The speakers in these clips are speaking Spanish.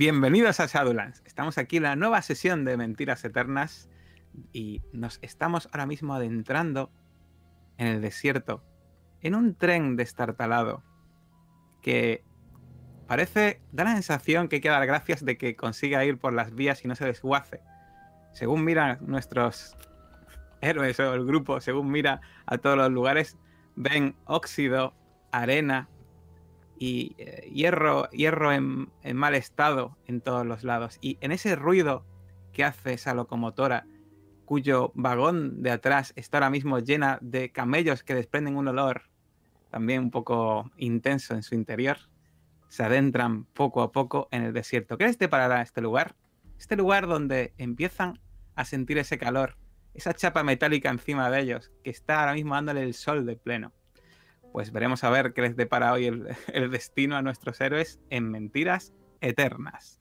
Bienvenidos a Shadowlands. Estamos aquí en la nueva sesión de Mentiras Eternas y nos estamos ahora mismo adentrando en el desierto, en un tren destartalado que parece, da la sensación que hay que dar gracias de que consiga ir por las vías y no se desguace. Según miran nuestros héroes o el grupo, según mira a todos los lugares, ven óxido, arena y eh, hierro, hierro en, mal estado en todos los lados. Y en ese ruido que hace esa locomotora, cuyo vagón de atrás está ahora mismo llena de camellos que desprenden un olor también un poco intenso en su interior, se adentran poco a poco en el desierto. ¿Qué les deparará este lugar? Este lugar donde empiezan a sentir ese calor, esa chapa metálica encima de ellos, que está ahora mismo dándole el sol de pleno. Pues veremos a ver qué les depara hoy el, el destino a nuestros héroes en mentiras eternas.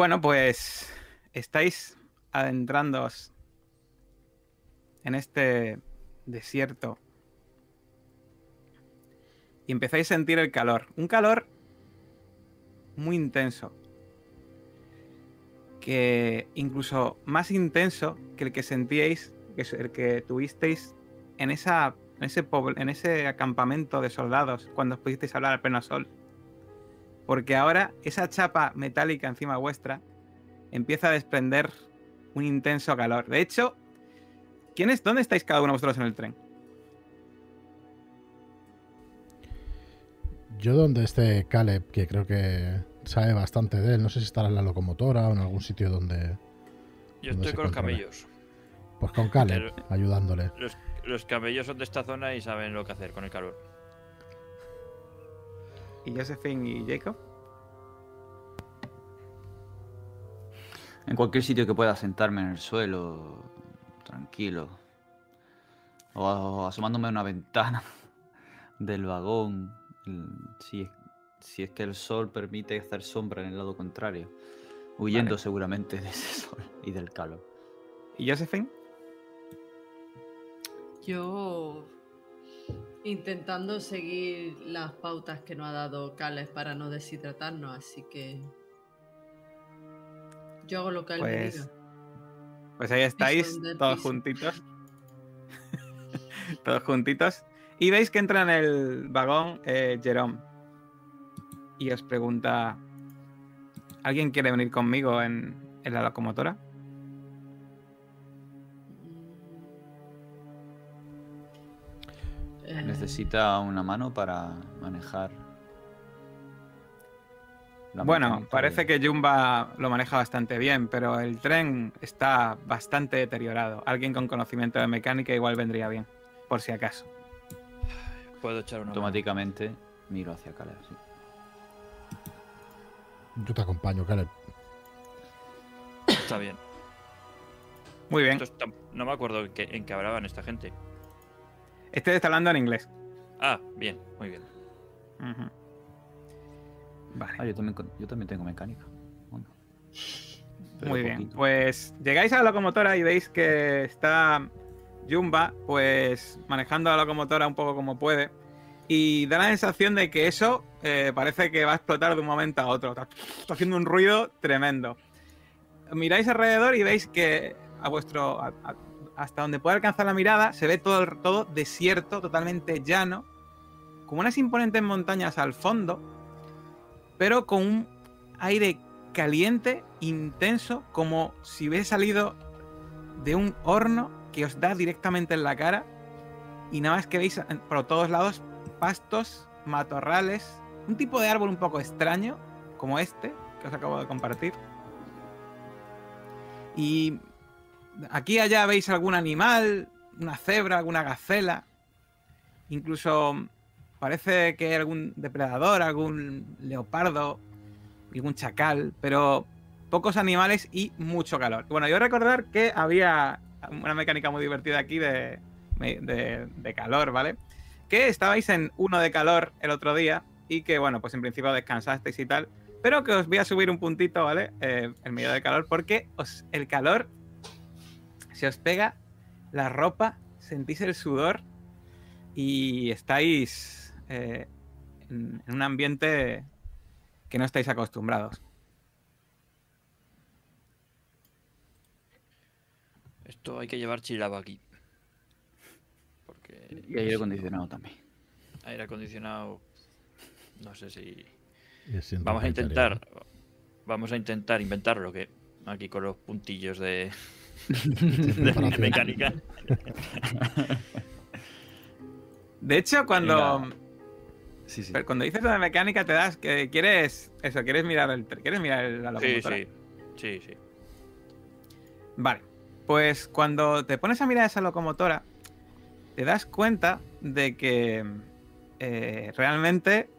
Bueno, pues estáis adentrándoos en este desierto y empezáis a sentir el calor. Un calor muy intenso. Que incluso más intenso que el que sentíais, que es el que tuvisteis en, ese, en ese acampamento de soldados cuando os pudisteis hablar al pleno sol porque ahora esa chapa metálica encima vuestra empieza a desprender un intenso calor. De hecho, ¿quién es, ¿dónde estáis cada uno de vosotros en el tren? Yo donde esté Caleb, que creo que sabe bastante de él. No sé si estará en la locomotora o en algún sitio donde... Yo estoy con los camellos. Pues con Caleb, ayudándole. Los, los camellos son de esta zona y saben lo que hacer con el calor. ¿Y Josephine y Jacob? En cualquier sitio que pueda sentarme en el suelo, tranquilo. O asomándome a una ventana del vagón. Si es, si es que el sol permite hacer sombra en el lado contrario. Huyendo Vale. seguramente de ese sol y del calor. ¿Y Josephine? Yo intentando seguir las pautas que nos ha dado Cales para no deshidratarnos, así que yo hago lo que él me Pues, diga. Pues ahí estáis, todos piso. juntitos. todos juntitos. Y veis que entra en el vagón eh, Jerome. Y os pregunta: ¿Alguien quiere venir conmigo en, en la locomotora? Necesita una mano para manejar. la Bueno, parece que Jumba lo maneja bastante bien, pero el tren está bastante deteriorado. Alguien con conocimiento de mecánica igual vendría bien, por si acaso. Puedo echar una mano. Automáticamente miro hacia Caleb. sí. Yo te acompaño, Caleb. Está bien. Muy bien. Entonces, no me acuerdo en qué, en qué hablaban esta gente. Este está hablando en inglés. Ah, bien, muy bien. Vale. Ah, yo también, yo también tengo mecánica. Bueno. Muy bien, poquito. pues llegáis a la locomotora y veis que está Jumba, pues manejando la locomotora un poco como puede. Y da la sensación de que eso eh, parece que va a explotar de un momento a otro. Está, está haciendo un ruido tremendo. Miráis alrededor y veis que a vuestro. a- a- hasta donde puede alcanzar la mirada, se ve todo, todo desierto, totalmente llano, como unas imponentes montañas al fondo, pero con un aire caliente, intenso, como si hubiese salido de un horno que os da directamente en la cara y nada más que veis en- por todos lados pastos, matorrales, un tipo de árbol un poco extraño, como este que os acabo de compartir. Y aquí allá veis algún animal, una cebra, alguna gacela, incluso parece que hay algún depredador, algún leopardo, algún chacal, pero pocos animales y mucho calor. Bueno, yo recordar que había una mecánica muy divertida aquí de, de, de calor, ¿vale? Que estabais en uno de calor el otro día y que, bueno, pues en principio descansasteis y tal, pero que os voy a subir un puntito, ¿vale? Eh, el medio de calor, porque os, el calor se os pega la ropa, sentís el sudor y estáis eh, en, en un ambiente que no estáis acostumbrados. Esto hay que llevar chilaba aquí. Porque Y aire acondicionado también. aire acondicionado. No sé si. Vamos a intentar. Vamos a intentar inventarlo que aquí con los puntillos de, De mecánica. De hecho, cuando, Sí, sí. pero cuando dices lo de mecánica, te das que quieres eso, quieres mirar el, quieres mirar el- la Sí, locomotora. sí. Sí, sí. Vale. Pues cuando te pones a mirar esa locomotora, te das cuenta de que eh, realmente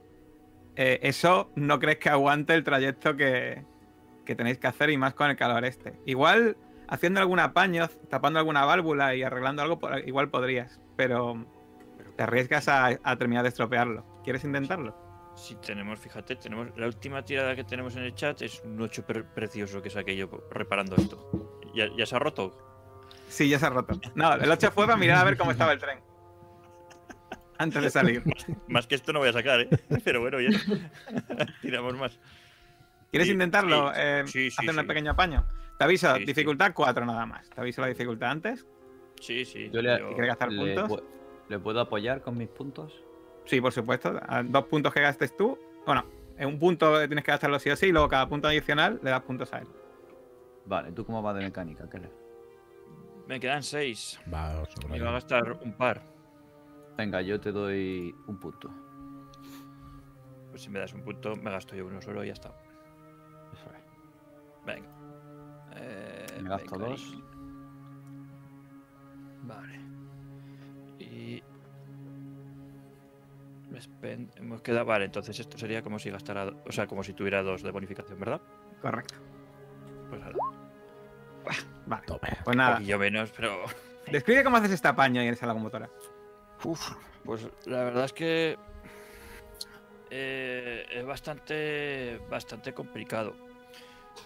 eh, eso no crees que aguante el trayecto que, que tenéis que hacer y más con el calor este. Igual haciendo algún apaño, tapando alguna válvula y arreglando algo, igual podrías, pero te arriesgas a, a terminar de estropearlo. ¿Quieres intentarlo? Si tenemos, fíjate, tenemos la última tirada que tenemos en el chat es un 8 pre- precioso que saqué yo reparando esto. ¿Ya, ya se ha roto? Sí, ya se ha roto. No, el 8 fue para mirar a ver cómo estaba el tren. Antes de salir. Más que esto no voy a sacar, ¿eh? Pero bueno, bien. Tiramos más. ¿Quieres Sí, intentarlo? sí, Eh, sí, sí, hacer un sí. pequeño apaño. Te aviso, Sí, dificultad 4 nada más. Te aviso la dificultad antes. Sí, sí. Yo le, yo- ¿Quieres gastar le puntos? pu- ¿Le puedo apoyar con mis puntos? Sí, por supuesto. Dos puntos que gastes tú. Bueno, en un punto tienes que gastarlo sí o sí, y luego cada punto adicional le das puntos a él. Vale, ¿tú cómo vas de mecánica, Keller? Me quedan 6. Va, Me iba a gastar un par. Venga, yo te doy un punto. Pues si me das un punto, me gasto yo uno solo y ya está. Venga. Me gasto dos. y- Vale. Y. Spend- Hemos quedado. Vale, entonces esto sería como si gastara. O sea, como si tuviera dos de bonificación, ¿verdad? Correcto. Pues ahora. Vale. Tome. Pues nada. poquillo menos, pero. Describe cómo haces este apaño ahí en esa locomotora. Uf, pues la verdad es que eh, es bastante, bastante complicado.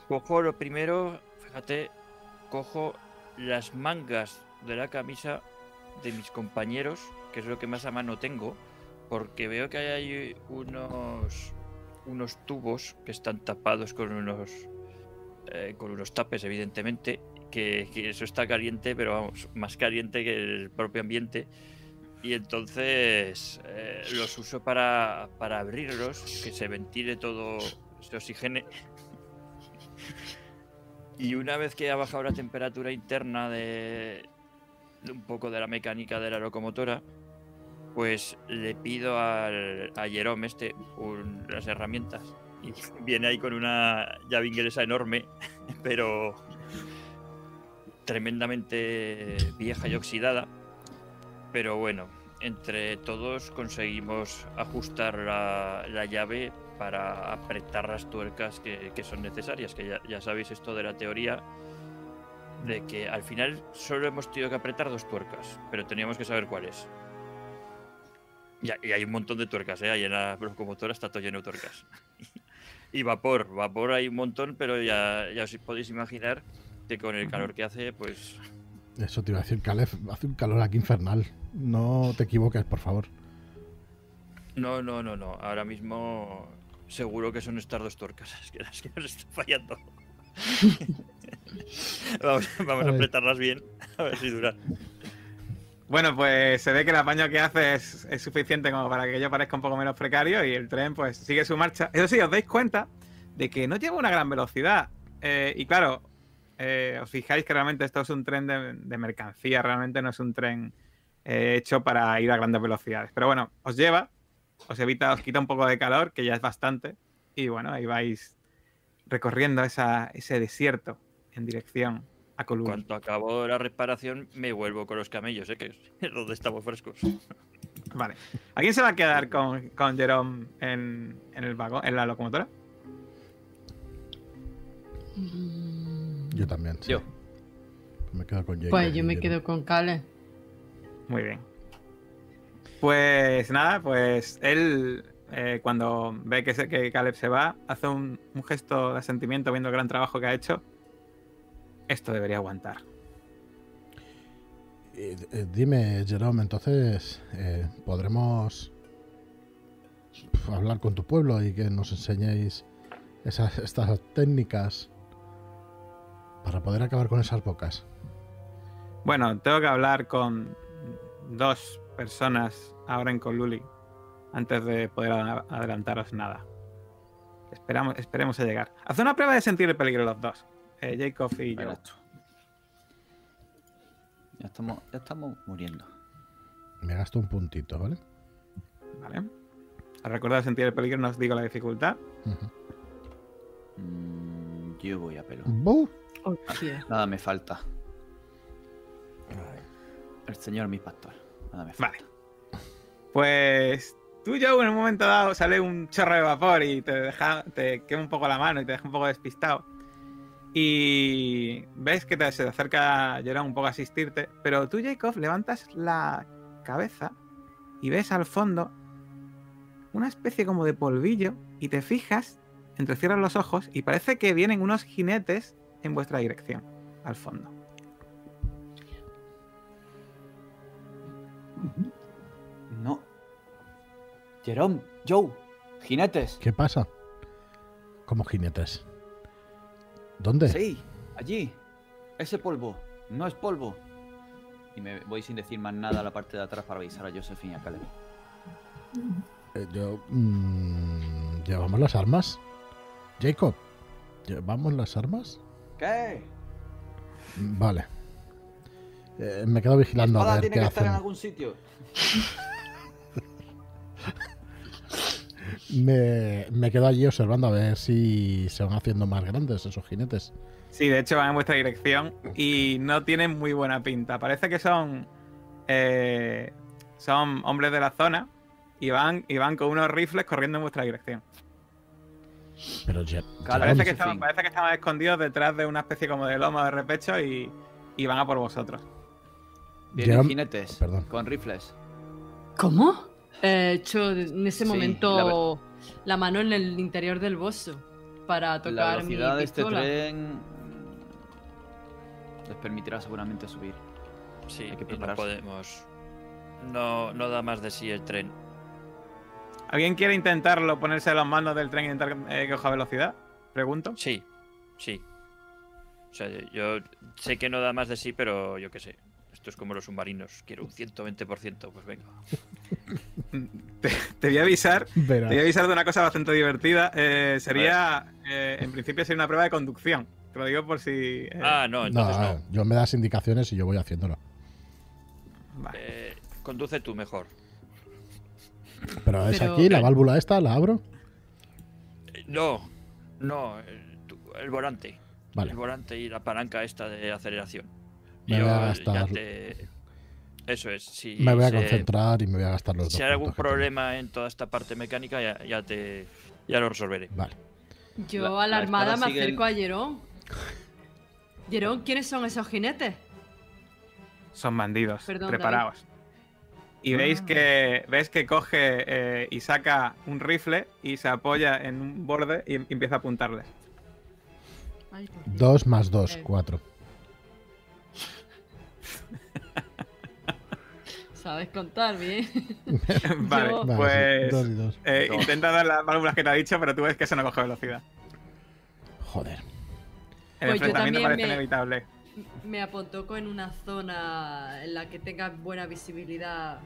Cojo lo primero, fíjate, cojo las mangas de la camisa de mis compañeros, que es lo que más a mano tengo, porque veo que hay unos, unos tubos que están tapados con unos, eh, con unos tapes, evidentemente, que, que eso está caliente, pero vamos, más caliente que el propio ambiente. Y entonces eh, los uso para, para abrirlos, que se ventile todo, se oxigene. Y una vez que ha bajado la temperatura interna de, un poco de la mecánica de la locomotora, pues le pido a Jerome este las herramientas. Y viene ahí con una llave inglesa enorme, pero tremendamente vieja y oxidada. Pero bueno, entre todos conseguimos ajustar la, la llave para apretar las tuercas que, que son necesarias. Que ya, ya sabéis esto de la teoría de que al final solo hemos tenido que apretar dos tuercas, pero teníamos que saber cuáles. Y, hay- y hay un montón de tuercas, ¿eh? Ahí en la locomotora está todo lleno de tuercas. y vapor, vapor hay un montón, pero ya, ya os podéis imaginar que con el calor que hace, pues Eso te iba a decir, Caleb. Hace un calor aquí infernal. No te equivoques, por favor. No, no, no, no. Ahora mismo seguro que son estas dos tuercas es que las que nos están fallando. vamos, vamos A apretarlas bien, a ver si duran. Bueno, pues se ve que el apaño que hace es, es suficiente como para que yo parezca un poco menos precario y el tren pues sigue su marcha. Eso sí, os dais cuenta de que no lleva una gran velocidad. Eh, y claro, eh, os fijáis que realmente esto es un tren de, de mercancía, realmente no es un tren eh, hecho para ir a grandes velocidades. Pero bueno, os lleva, os evita, os quita un poco de calor, que ya es bastante. Y bueno, ahí vais recorriendo esa- ese desierto en dirección a Column. Cuando acabo la reparación, me vuelvo con los camellos, ¿eh? que es donde estamos frescos. Vale. ¿A quién se va a quedar con, con Jerome en, en el vagón, en la locomotora? Yo también. sí. Yo. Me quedo con Jake. Pues yo me quedo con Cale. Muy bien. Pues nada, pues él eh, cuando ve que, se- que Caleb se va, hace un, un gesto de asentimiento viendo el gran trabajo que ha hecho. Esto debería aguantar. Eh, eh, dime, Jerome, entonces, ¿podremos hablar con tu pueblo y que nos enseñéis esas, estas técnicas para poder acabar con esas bocas? Bueno, tengo que hablar con dos personas ahora en Coluli antes de poder adelantaros nada. Esperamos, esperemos a llegar. Haz una prueba de sentir el peligro los dos. eh, Jacob y yo. Ya estamos, ya estamos muriendo. Me gasto un puntito, ¿vale? Vale. Al recordar sentir el peligro, no os digo la dificultad. Mm, yo voy a pelo. Hostia. Nada me falta. El señor mi pastor. Nada me falta. Vale. Pues tú, Joe, en un momento dado sale un chorro de vapor y te deja, te quema un poco la mano y te deja un poco despistado. Y ves que te, se te acerca Jerome un poco a asistirte, pero tú, Jacob, levantas la cabeza y ves al fondo una especie como de polvillo y te fijas, entrecierras los ojos y parece que vienen unos jinetes en vuestra dirección, al fondo. No. Jerome, Joe, jinetes. ¿Qué pasa? Como jinetes. ¿Dónde? Sí, allí. Ese polvo. No es polvo. Y me voy sin decir más nada a la parte de atrás para avisar a Josephine y a Caleb. Eh, yo, mm, ¿Llevamos las armas? Jacob, ¿llevamos las armas? ¿Qué? Vale. Eh, me quedo vigilando a ver tiene qué que estar en algún sitio. Me, me quedo allí observando a ver si se van haciendo más grandes esos jinetes. Sí, de hecho van en vuestra dirección y no tienen muy buena pinta. Parece que son eh, son hombres de la zona y van, y van con unos rifles corriendo en vuestra dirección. Pero Je- Cala, Parece que, estaban, parece que estaban escondidos detrás de una especie como de lomo de repecho y, y van a por vosotros. Vienen Jerome- jinetes perdón. con rifles. ¿Cómo? He hecho en ese Sí, momento la, mano en el interior del bolso para La tocar mi velocidad de este tren les permitirá seguramente subir. Sí, Hay que y no prepararse. podemos. No, no da más de sí el tren. ¿Alguien quiere intentarlo, ponerse a las manos del tren e intentar eh, que coja velocidad? Pregunto. Sí, sí. O sea, yo sé que no da más de sí, pero yo qué sé. Esto es como los submarinos. Quiero un 120%, pues venga. Te, te voy a avisar. verás. Te voy a avisar de una cosa bastante divertida. Eh, sería, eh, en principio, sería una prueba de conducción. Te lo digo por si. eh, Ah, no, entonces no, no. yo me das indicaciones y yo voy haciéndolo. vale. Eh, conduce tú mejor. Pero es Pero- aquí, la válvula esta, la abro. No, no, el, volante. Vale. El volante y la palanca esta de aceleración. Me voy a gastar- te- Eso es. Si Me voy a se- concentrar y me voy a gastar los dos. Si hay algún tengo. problema en toda esta parte mecánica, ya, ya te ya lo resolveré. Vale. Yo La- a la, la armada espada me el- acerco a Jerón. Jerón, ¿quiénes son esos jinetes? Son bandidos. Perdón, preparaos. Y Ah. veis que ves que coge eh, y saca un rifle y se apoya en un borde y em- empieza a Dios. Dos más dos, Eh. cuatro. Sabes contar bien. vale, Yo- Vale, pues sí, dos y dos. eh, Dos. intenta dar las válvulas que te ha dicho, pero tú ves que eso no coge velocidad. Joder. El Pues yo enfrentamiento también parece me- inevitable. Me apontoco en una zona en la que tenga buena visibilidad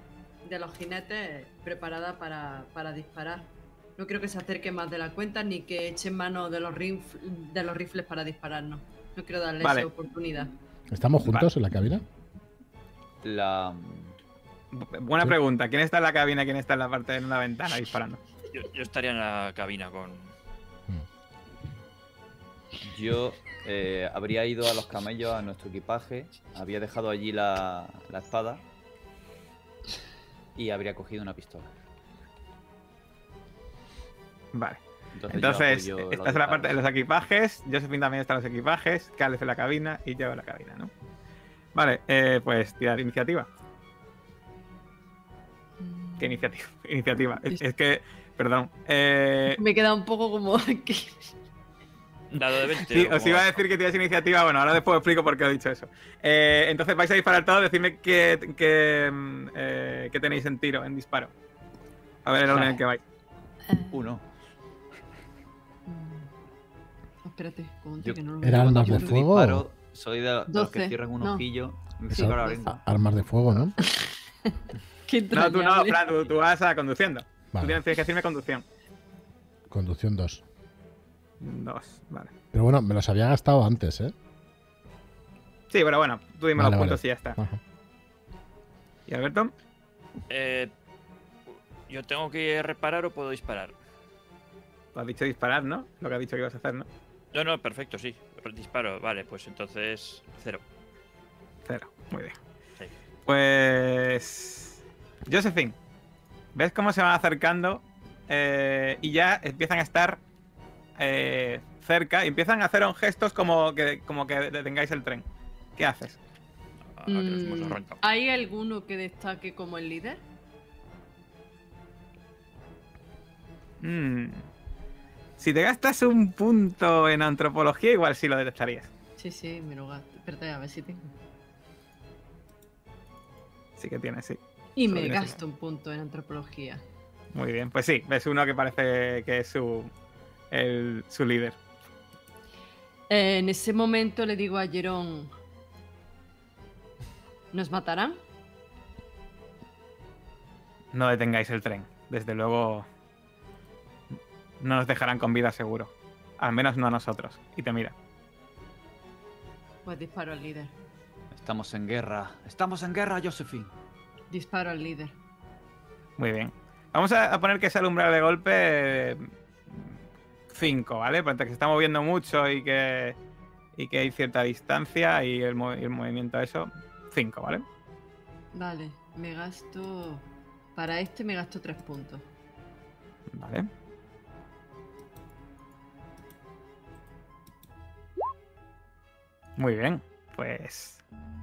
de los jinetes, preparada para, para disparar. No creo que se acerque más de la cuenta ni que echen mano de los, rif- de los rifles para dispararnos. No quiero darle Vale. esa oportunidad. ¿Estamos juntos en la cabina? La, Bu- Buena pregunta. ¿Quién está en la cabina quién está en la parte de una ventana disparando? Yo, yo estaría en la cabina con. Yo eh, habría ido a los camellos, a nuestro equipaje, había dejado allí la, la espada y habría cogido una pistola. Vale. Entonces, yo Entonces, estás en la parte de los equipajes. Josephine también está en los equipajes. Caleb en la cabina y yo en la cabina, ¿no? Vale, eh, pues tirar iniciativa. ¿Qué iniciativa? Iniciativa. Es, es que, perdón. Eh, Me queda un poco como que. Dado de 20. sí, ¿o os iba a decir que tienes iniciativa. Bueno, ahora después os explico por qué he dicho eso. Eh, entonces vais a disparar todos. Decidme qué, qué, mm, eh, qué tenéis en tiro, en disparo. A ver el orden en el que vais. Uno. Mm. Espérate, Yo- que no lo Era veo. armas de fuego. disparo, soy de, de los que cierran un no. ojillo. Me Sí, la. Armas de fuego, ¿no? Qué No, tú no. Fran, tú, tú vas a conduciendo. Vale. tienes tienes que decirme conducción. Conducción 2. Dos, vale. Pero bueno, me los había gastado antes, ¿eh? Sí, pero bueno, tú dime Vale, los vale. puntos y ya está. Ajá. ¿Y Alberto? Eh, ¿Yo tengo que reparar o puedo disparar? Has dicho disparar, ¿no? Lo que has dicho que ibas a hacer, ¿no? No, no, perfecto, sí. Disparo, vale, pues entonces cero. Cero. Muy bien. Sí. Pues. Josephine, ¿ves cómo se van acercando? Eh, y ya empiezan a estar eh, cerca y empiezan a hacer gestos como que, como que detengáis el tren. ¿Qué haces? Hemos Mm. ¿Hay alguno que destaque como el líder? Mm. Si te gastas un punto en antropología, igual sí lo detectarías. Sí, sí, me lo gasto. Espérate, a ver si tengo. Sí que tienes, sí. Y me gasto un punto en antropología. Muy bien. Pues sí, ves uno que parece que es su, el- su líder. Eh, en ese momento le digo a Jerón. ¿Nos matarán? No detengáis el tren. Desde luego. No nos dejarán con vida seguro. Al menos no a nosotros. Y te mira. Pues disparo al líder. Estamos en guerra. Estamos en guerra, Josephine. Disparo al líder. Muy bien. Vamos a, a poner que ese umbral de golpe 5, ¿vale? Porque se está moviendo mucho y que, y que hay cierta distancia y el, y el movimiento eso. 5, ¿vale? Vale, me gasto. Para este me gasto tres puntos. Vale. Muy bien. Pues.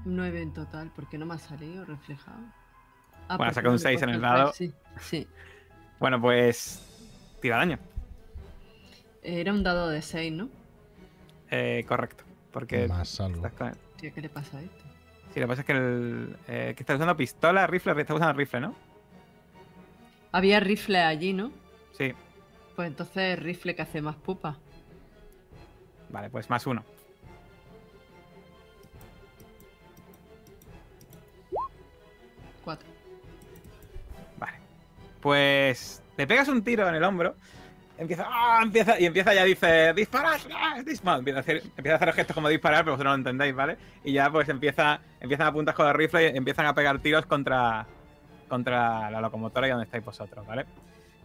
Nueve en total, porque no me ha salido reflejado. Ah, Bueno, saca un no le he seis en puesto el dado. Sí, sí. Bueno, pues. Tira daño. Era un dado de 6, ¿no? Eh, correcto. Porque. Más algo. Tío, ¿qué le pasa a esto? Sí, lo que pasa es que el. eh, que estás usando pistola, rifle, estás usando rifle, ¿no? Había rifle allí, ¿no? Sí. Pues entonces rifle que hace más pupa. Vale, pues más uno. Vale. Pues le pegas un tiro en el hombro. Empieza, ¡ah! empieza y empieza ya dice, disparad, ¡ah! dispara". Empieza a hacer, empieza a hacer gestos como disparar, pero vosotros no lo entendéis, ¿vale? Y ya pues empieza, empiezan a apuntar con el rifle y empiezan a pegar tiros contra, contra la locomotora y donde estáis vosotros, ¿vale?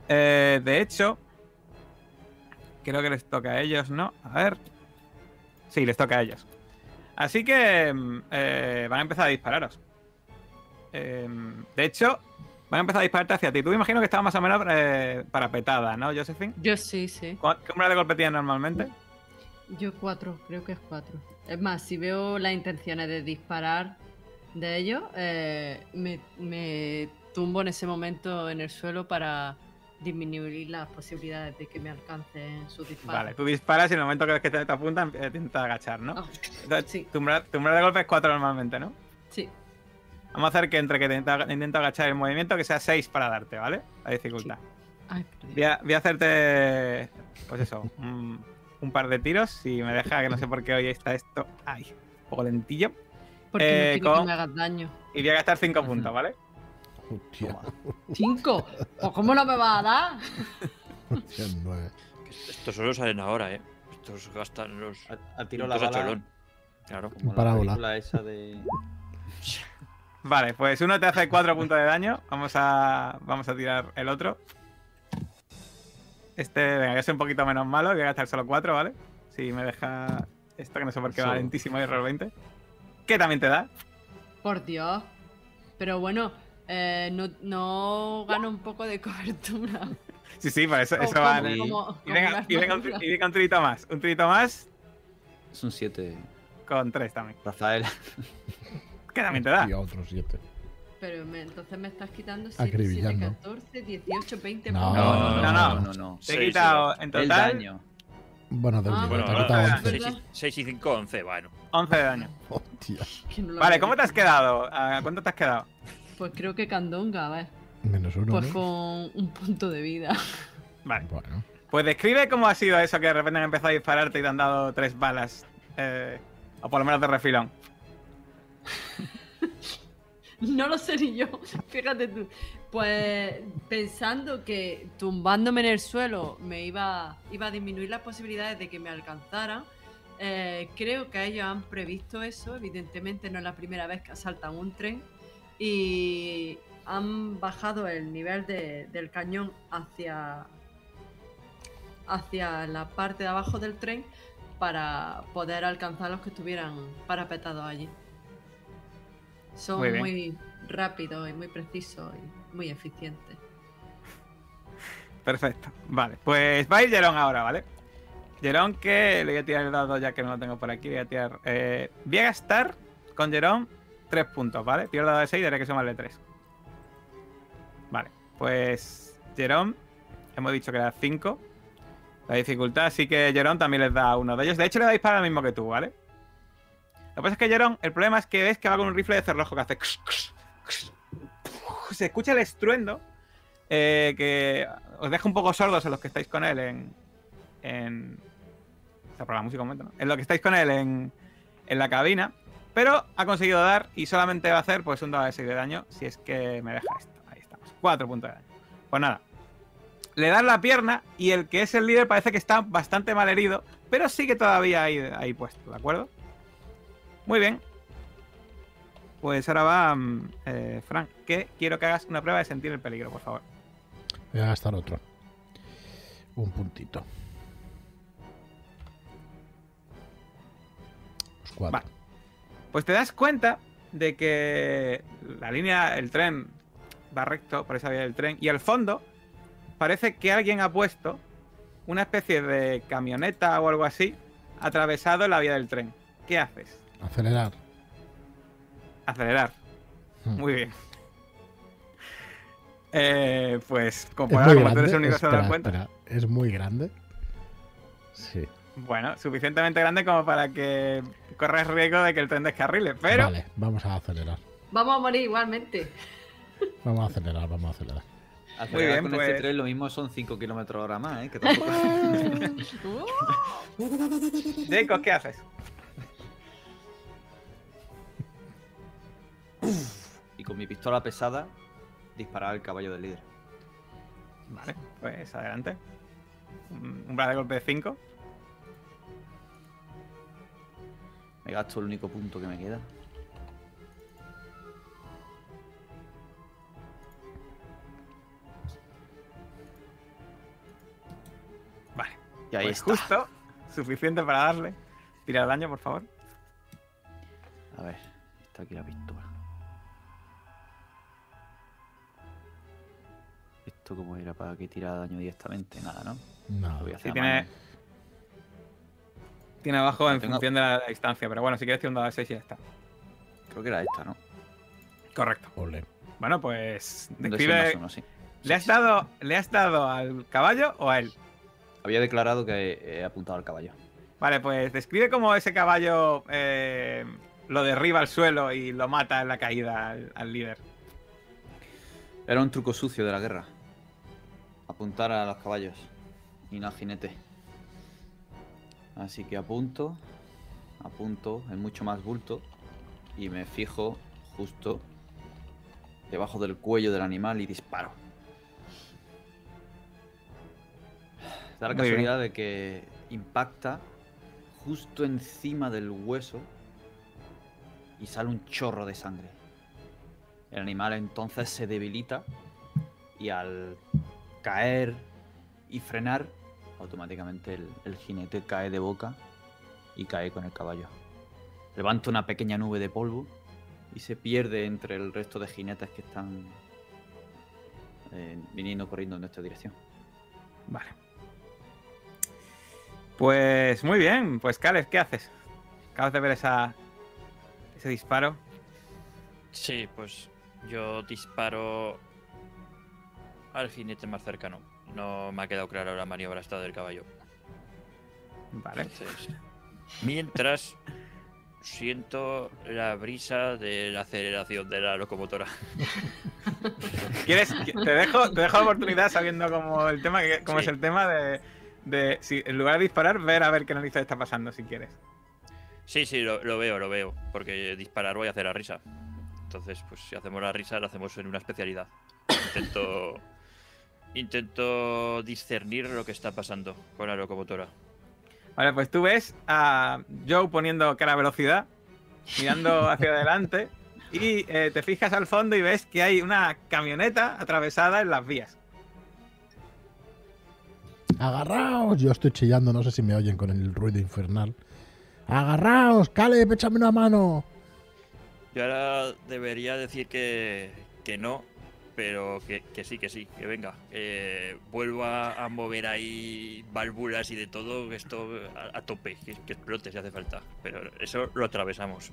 Eh, de hecho, creo que les toca a ellos, ¿no? A ver. Sí, les toca a ellos. Así que mm, eh, van a empezar a dispararos. Em, de hecho, van a empezar a dispararte hacia ti. Tú me imagino que estabas más o menos eh, parapetada, ¿no, Josephine? Yo sí, sí. ¿Cu- ¿Qué umbral de golpe tienes normalmente? Yo cuatro, creo que es cuatro. Es más, si veo las intenciones de disparar de ellos, eh, me, me tumbo en ese momento en el suelo para disminuir las posibilidades de que me alcancen sus disparos. Vale, tú disparas y en el momento que ves que te, te apuntan, eh, te intentas agachar, ¿no? Ah, Entonces, sí. tu, umbral, tu umbral de golpe es 4 normalmente, ¿no? Vamos a hacer que entre que te intento, intento agachar el movimiento, que sea 6 para darte, ¿vale? La dificultad. Ay, Voy, a, voy a hacerte, pues eso, un, un par de tiros. Si me deja, que no sé por qué hoy está esto. Ay, un poco lentillo. Porque Eh, no quiero con- que me hagas daño. Y voy a gastar 5 puntos, ¿vale? Hostia, ¿Cinco? ¿Pues cómo no me va a dar? hostia, nueve. Estos solo salen ahora, ¿eh? Estos gastan los. A, a tiro la bala. cholón. Claro. Como la Parábola. película esa de. Vale, pues uno te hace 4 puntos de daño. Vamos a, vamos a tirar el otro. Este, venga, yo soy un poquito menos malo. Voy a gastar solo 4, ¿vale? Si me deja esto, que no sé por qué va lentísimo y error 20. ¿Qué también te da? Por Dios. Pero bueno, eh, no, no gano un poco de cobertura. Sí, sí, por eso, eso va. Y venga, y venga, un, y venga un trito más. Un trito más Es un 7. con 3 también. Rafael. ¿Qué también te da? Y a otros 7. Pero me- entonces me estás quitando 7, Acribillando. 14, 18, 20 No, puntos. no, no, no. no, no. Te he quitado en El total daño. Bueno, de Ah, Bueno, te no, quitado no, 11. ¿verdad? 6 y 5, 11, bueno. 11 de daño. Hostia. Que no Vale, ¿cómo te has quedado? ¿A ¿Cuánto te has quedado? Pues creo que Candonga, a ver. Menos uno, Pues ¿no? con un punto de vida. Vale. Bueno. Pues describe cómo ha sido eso que de repente han empezado a dispararte y te han dado tres balas. eh, o por lo menos de refilón. No lo sé ni yo. Fíjate tú. Pues pensando que tumbándome en el suelo me iba, iba a disminuir las posibilidades de que me alcanzaran, eh, creo que ellos han previsto eso. Evidentemente no es la primera vez que asaltan un tren. Y han bajado el nivel de- del cañón hacia, hacia la parte de abajo del tren para poder alcanzar a los que estuvieran parapetados allí. Son Muy muy, rápidos y muy precisos y muy eficientes. Perfecto. Vale. Pues va a ir Jerón ahora, ¿vale? Jerón que le voy a tirar el dado ya que no lo tengo por aquí. Le voy a tirar. eh, voy a gastar con Jerón tres puntos, ¿vale? Tiro el dado de 6 y haré que sumarle 3. Vale. Pues Jerón, hemos dicho que era 5. La dificultad, así que Jerón también les da uno de ellos. De hecho, le dais para lo mismo que tú, ¿vale? Lo que pasa es que Jerón, el problema es que ves que va con un rifle de cerrojo que hace. Se escucha el estruendo eh, que os deja un poco sordos en los que estáis con él en. en está por la música un momento, ¿no? En lo que estáis con él en, en la cabina. Pero ha conseguido dar y solamente va a hacer pues un dado de 6 de daño si es que me deja esto. Ahí estamos. 4 puntos de daño. Pues nada. Le dan la pierna y el que es el líder parece que está bastante mal herido, pero sigue todavía ahí, ahí puesto, ¿de acuerdo? Muy bien. Pues ahora va mm, eh, Frank, que quiero que hagas una prueba de sentir el peligro, por favor. Voy a gastar otro. Un puntito. Los cuatro. Vale. Pues te das cuenta de que la línea, el tren va recto por esa vía del tren y al fondo parece que alguien ha puesto una especie de camioneta o algo así atravesado la vía del tren. ¿Qué haces? Acelerar. Acelerar. Hmm. Muy bien. Eh, pues como, Es ahora, muy como tú eres el único que se da cuenta. espera. Es muy grande. Sí. Bueno, suficientemente grande como para que corres riesgo de que el tren descarrile. Pero Vale, vamos a acelerar. Vamos a morir igualmente. Vamos a acelerar, vamos a acelerar. Muy bien, con pues- este tren lo mismo son 5 kilómetros hora más, ¿eh? Que tampoco... Jacob, ¿qué haces? Y con mi pistola pesada, disparar al caballo del líder. Vale, pues adelante. Un umbral de golpe de 5. Me gasto el único punto que me queda. Vale. Y ahí pues está. justo, suficiente para darle. Tira el daño, por favor. A ver, está aquí la pistola. Esto como era para que tirara daño directamente, nada, ¿no? No. Voy a hacer Sí, a tiene-. Tiene abajo en Tengo- función de la distancia, pero bueno, si quieres tirar un dado de 6 y ya está. Creo que era esta, ¿no? Correcto. Ole. Bueno, pues describe. más uno, sí. ¿Le has, dado, ¿Le has dado al caballo o a él? Había declarado que he apuntado al caballo. Vale, pues describe cómo ese caballo eh, lo derriba al suelo y lo mata en la caída al, al líder. Era un truco sucio de la guerra. Apuntar a los caballos y no al jinete. Así que apunto, apunto en mucho más bulto y me fijo justo debajo del cuello del animal y disparo. Da la Muy bien. casualidad de que impacta justo encima del hueso y sale un chorro de sangre. El animal entonces se debilita y al caer y frenar, automáticamente el, el jinete cae de boca y cae con el caballo. Levanta una pequeña nube de polvo y se pierde entre el resto de jinetes que están eh, viniendo corriendo en nuestra dirección. Vale. Pues muy bien, pues Caleb, ¿qué haces? Acabas de ver esa, ese disparo. Sí, pues yo disparo al jinete más cercano. No me ha quedado claro la maniobra esta del caballo. Vale. Entonces, mientras siento la brisa de la aceleración de la locomotora. ¿Quieres? Te dejo, te dejo la oportunidad sabiendo cómo el tema, que- cómo Sí. es el tema de, de si en lugar de disparar, ver a ver qué narices está pasando si quieres. Sí, sí, lo, lo veo, lo veo. Porque disparar voy a hacer la risa. Entonces, pues si hacemos la risa, la hacemos en una especialidad. Intento. Intento discernir lo que está pasando con la locomotora. Vale, pues tú ves a Joe poniendo cara a velocidad, mirando hacia adelante, y eh, te fijas al fondo y ves que hay una camioneta atravesada en las vías. ¡Agarraos! Yo estoy chillando, no sé si me oyen con el ruido infernal. ¡Agarraos! ¡Caleb, échame una mano! Yo ahora debería decir que, que no, pero que, que sí, que sí, que venga. Que vuelva a mover ahí válvulas y de todo, esto a, a tope, que, que explote si hace falta. Pero eso lo atravesamos.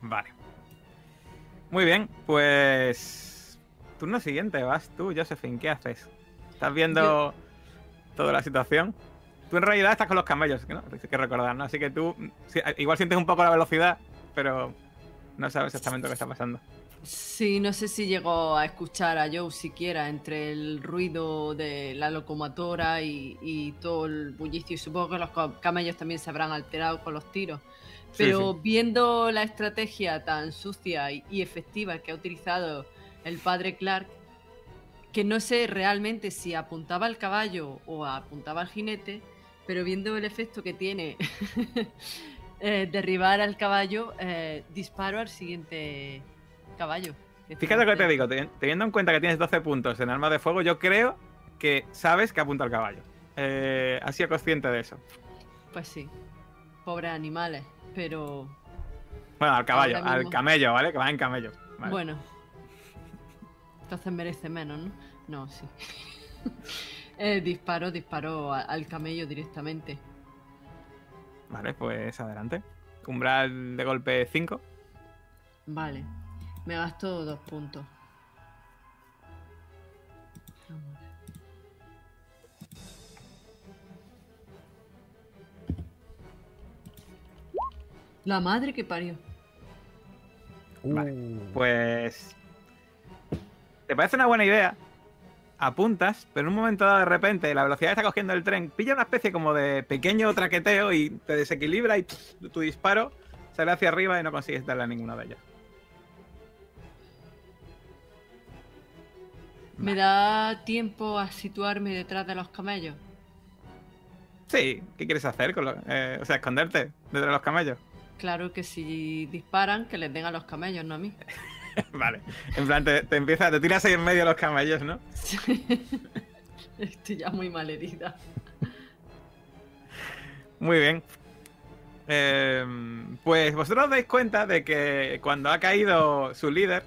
Vale. Muy bien, pues. Turno siguiente, vas tú, Josephine, ¿qué haces? ¿Estás viendo toda la situación? Tú en realidad estás con los camellos, ¿no? Hay que recordar, ¿no? Así que tú igual sientes un poco la velocidad, pero no sabes exactamente lo que está pasando. Sí, no sé si llegó a escuchar a Joe siquiera entre el ruido de la locomotora y, y todo el bullicio. Y supongo que los ca- camellos también se habrán alterado con los tiros. Sí, Pero sí. viendo la estrategia tan sucia y, y efectiva que ha utilizado el padre Clark, que no sé realmente si apuntaba al caballo o apuntaba al jinete, pero viendo el efecto que tiene eh, derribar al caballo, eh, disparo al siguiente caballo. Fíjate lo que te digo, te- teniendo en cuenta que tienes 12 puntos en arma de fuego, yo creo que sabes que apunta al caballo. Eh, has sido consciente de eso. Pues sí, pobres animales, pero Bueno, al caballo, al camello, ¿vale? Que va en camello. Vale. bueno. Entonces merece menos, ¿no? No, sí. Eh, disparo, disparo al camello directamente. Vale, pues adelante. Umbral de golpe 5. Vale. Me gasto dos puntos. La madre que parió. Vale, Pues. ¿Te parece una buena idea? Apuntas, pero en un momento dado de repente la velocidad que está cogiendo el tren pilla una especie como de pequeño traqueteo y te desequilibra y pff, tu disparo sale hacia arriba y no consigues darle a ninguna de ellas. ¿Me da tiempo a situarme detrás de los camellos? Sí, ¿qué quieres hacer? Con eh, o sea, esconderte detrás de los camellos. Claro que si disparan, que les den a los camellos, no a mí. vale. En plan, te, te empieza, te tiras ahí en medio de los camellos, ¿no? Estoy ya muy mal herida. Muy bien. Eh, pues vosotros os dais cuenta de que cuando ha caído su líder,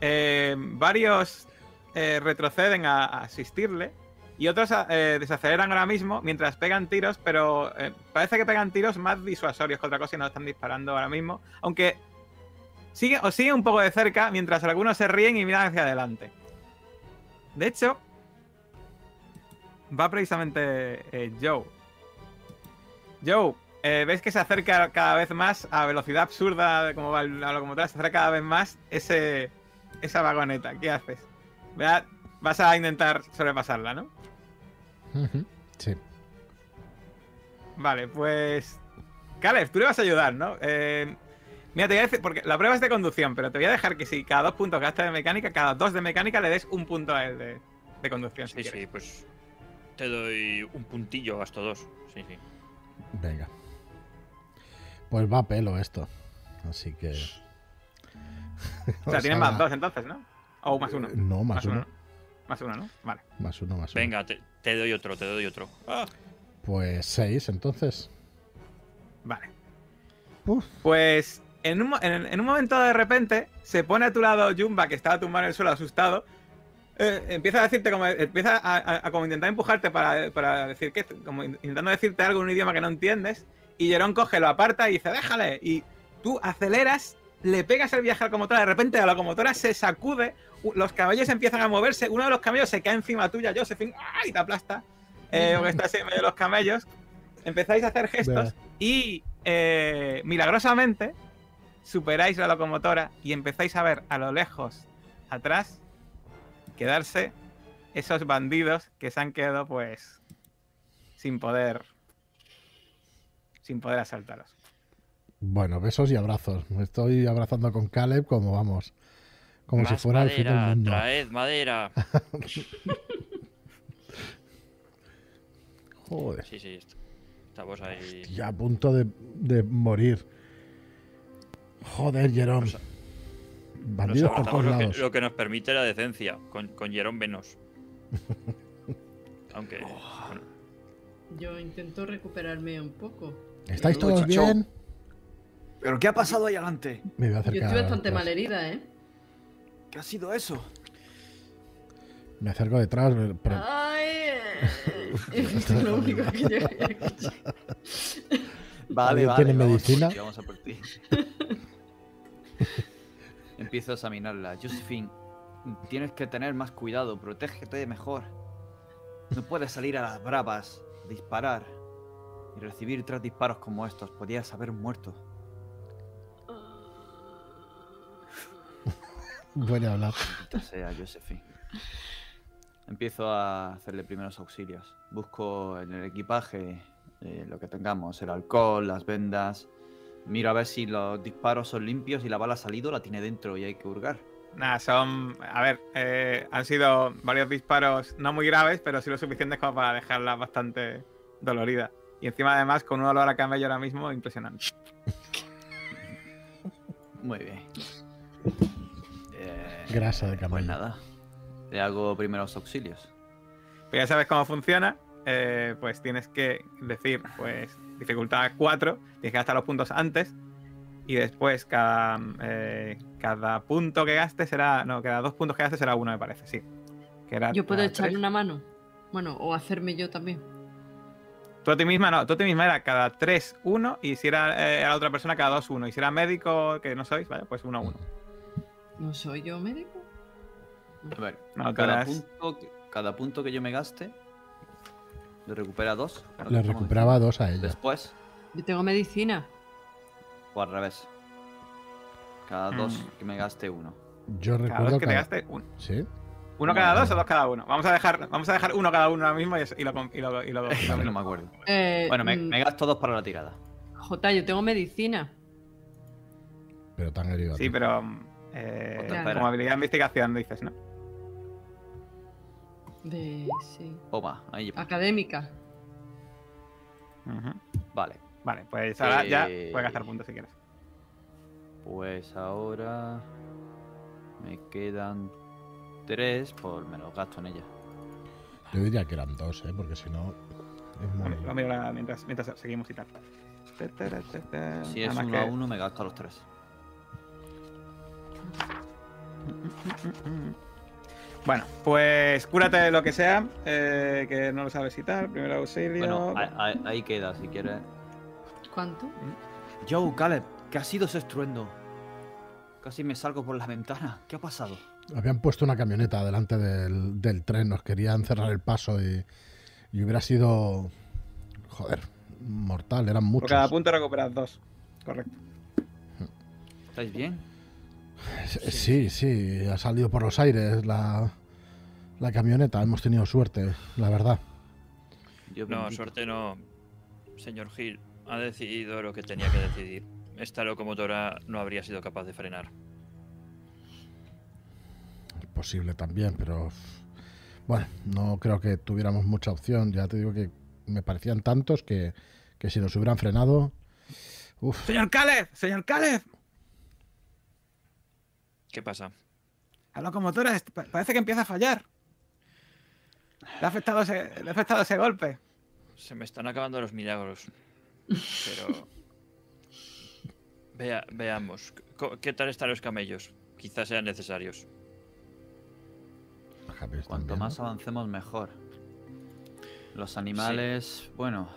eh, varios eh, retroceden a, asistirle y otros eh, desaceleran ahora mismo mientras pegan tiros, pero eh, parece que pegan tiros más disuasorios que otra cosa y no están disparando ahora mismo. Aunque sigue, os siguen un poco de cerca mientras algunos se ríen y miran hacia adelante. De hecho, va precisamente Joe. Joe, eh, ves que se acerca cada vez más a velocidad absurda, como va la locomotora, se acerca cada vez más ese, esa vagoneta. ¿Qué haces? Vea, vas a intentar sobrepasarla, ¿no? Sí. Vale, pues. Caleb, tú le vas a ayudar, ¿no? Eh, mira, te voy a decir, porque la prueba es de conducción, pero te voy a dejar que si cada dos puntos gastas de mecánica, cada dos de mecánica le des un punto a él de, de conducción. si Sí, quieres. sí, pues te doy un puntillo, gasto dos. Sí, sí. Venga. Pues va a pelo esto. Así que. O sea, tienes más dos entonces, ¿no? O más uno. No, más, uno. Más uno, ¿no? Vale. Más uno, más uno. Venga, te, te doy otro, te doy otro. Ah, Pues seis, entonces. Vale. Uf, Pues en un, en, en un momento de repente se pone a tu lado Jumba, que estaba tumbado en el suelo asustado. eh, empieza a decirte como. Empieza a, a- a como intentar empujarte para, para decir que. Como in- intentando decirte algo en un idioma que no entiendes. Y Jerón coge, lo aparta y dice, déjale. Y tú aceleras, le pegas el viaje a la locomotora. De repente la locomotora se sacude, los camellos empiezan a moverse. Uno de los camellos se cae encima tuya, Josephine, ¡ah! y te aplasta. Eh, porque estás en medio de los camellos. Empezáis a hacer gestos. Y eh, milagrosamente superáis la locomotora y empezáis a ver a lo lejos, atrás, quedarse esos bandidos que se han quedado pues sin poder sin poder asaltaros. Bueno, besos y abrazos. Me estoy abrazando con Caleb como vamos. Como si fuera el fin del madera, mundo. traed madera. Joder. Sí, sí, est- estamos ahí. Ya a punto de, de morir. Joder, Nos Bandidos por abrazamos todos lo que, lados. lo que nos permite la decencia, con, con Jerón Venos. Aunque. bueno, Yo intento recuperarme un poco. ¿Estáis todos chacho. bien? ¿Pero qué ha pasado ahí adelante? Me voy a Yo estoy bastante detrás. mal herida, ¿eh? ¿Qué ha sido eso? Me acerco detrás. pero- Ay, es lo único que yo. Vale, ¿Alguien vale. tiene vamos medicina? Vamos a por ti. Empiezo a examinarla. Josephine, tienes que tener más cuidado. Protégete mejor. No puedes salir a las bravas, disparar y recibir tres disparos como estos. Podías haber muerto. Puede hablar. Maldita sea, Josephine. Empiezo a hacerle primeros auxilios. Busco en el equipaje eh, lo que tengamos, el alcohol, las vendas. Miro a ver si los disparos son limpios y la bala ha salido, la tiene dentro y hay que hurgar. Nada, son. A ver, eh, han sido varios disparos no muy graves, pero sí lo suficientes como para dejarla bastante dolorida. Y encima, además, con un olor a camello ahora mismo impresionante. Muy bien. Grasa de Pues camello. nada. Le hago primeros auxilios. Pero ya sabes cómo funciona. eh, pues tienes que decir, pues, dificultad 4, tienes que gastar los puntos antes. Y después cada, eh, cada punto que gastes será. No, cada dos puntos que gastes será uno, me parece, sí. Que era- Yo puedo echarle una mano. Bueno, o hacerme yo también. Tú a ti misma no, tú a ti misma era cada 3, 1 y si era eh, a la otra persona cada 2, 1. Y si era médico, que no sois, vale, pues 1, 1. ¿No soy yo médico? A ver, No, cada, punto, que- cada punto que yo me gaste le recupera dos. Le recuperaba dos a ella. Después, Yo tengo medicina. o al revés. Cada dos Mm. que me gaste uno. Yo Cada recuerdo dos que te cada- gaste, uno. ¿Sí? ¿Uno cada dos o dos cada uno? Vamos a dejar, vamos a dejar uno cada uno ahora mismo y, lo, y lo, y lo- no me acuerdo. Eh, Bueno, me, mm, me gasto dos para la tirada. Jota, yo tengo medicina. Pero tan herido. Sí, pero eh, Claro. como habilidad de investigación dices, ¿no? De. Sí. Ahí. Académica. Vale. Vale, pues ahora ya Eh, puedes gastar puntos si quieres. Pues ahora me quedan tres, pues me los gasto en ella. Yo diría que eran dos, ¿eh? Porque si no. Es muy... Lo miro ahora mientras, mientras seguimos y tal. Si es Nada más uno a que- uno, me gasto a los tres. Bueno, pues cúrate lo que sea, eh, que no lo sabes citar. Primero auxilio. Bueno, ahí, ahí- queda, si quieres. ¿Cuánto? Joe, Caleb, ¿qué ha sido ese estruendo? Casi me salgo por la ventana. ¿Qué ha pasado? Habían puesto una camioneta delante del, del tren, nos querían cerrar el paso y, y hubiera sido. Joder, mortal, eran Por muchos. cada punto recuperas dos. Correcto. ¿Estáis bien? Sí, sí, ha salido por los aires la, la camioneta. Hemos tenido suerte, la verdad. No, bendito. suerte no. Señor Hill ha decidido lo que tenía que decidir. Esta locomotora no habría sido capaz de frenar. Es posible también, pero. Bueno, no creo que tuviéramos mucha opción. Ya te digo que me parecían tantos que, que si nos hubieran frenado. Uf, ¡Señor Caleb! ¡Señor Caleb! ¿Qué pasa? La locomotora parece que empieza a fallar. Le ha afectado ese, le ha afectado ese golpe. Se me están acabando los milagros. Pero. Vea, veamos. ¿Qué tal están los camellos? Quizás sean necesarios. Javi, ¿están Cuanto más avancemos, mejor. Los animales, bueno.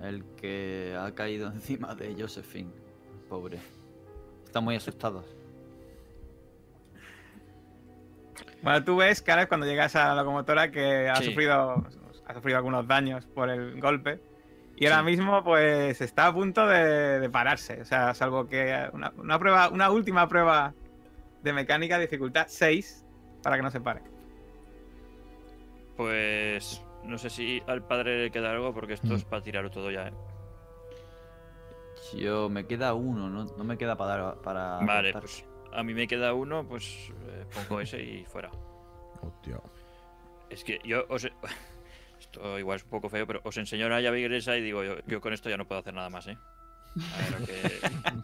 El que ha caído encima de Josephine, pobre. Están muy asustados. Bueno, tú ves, Caras, cuando llegas a la locomotora que ha Sí. sufrido ha sufrido algunos daños por el golpe. Y ahora mismo, pues, está a punto de, de pararse. O sea, salvo que una, una prueba, una última prueba de mecánica, dificultad 6, para que no se pare. Pues. No sé si al padre le queda algo porque esto Mm. es para tirarlo todo ya, ¿eh? Yo me queda uno, no, no me queda para dar para. Vale, pues a mí me queda uno, pues eh, pongo ese y fuera. Hostia. Es que yo os. Esto igual es un poco feo, pero os enseño la llave inglesa y digo, yo, yo con esto ya no puedo hacer nada más, ¿eh? A ver, lo que...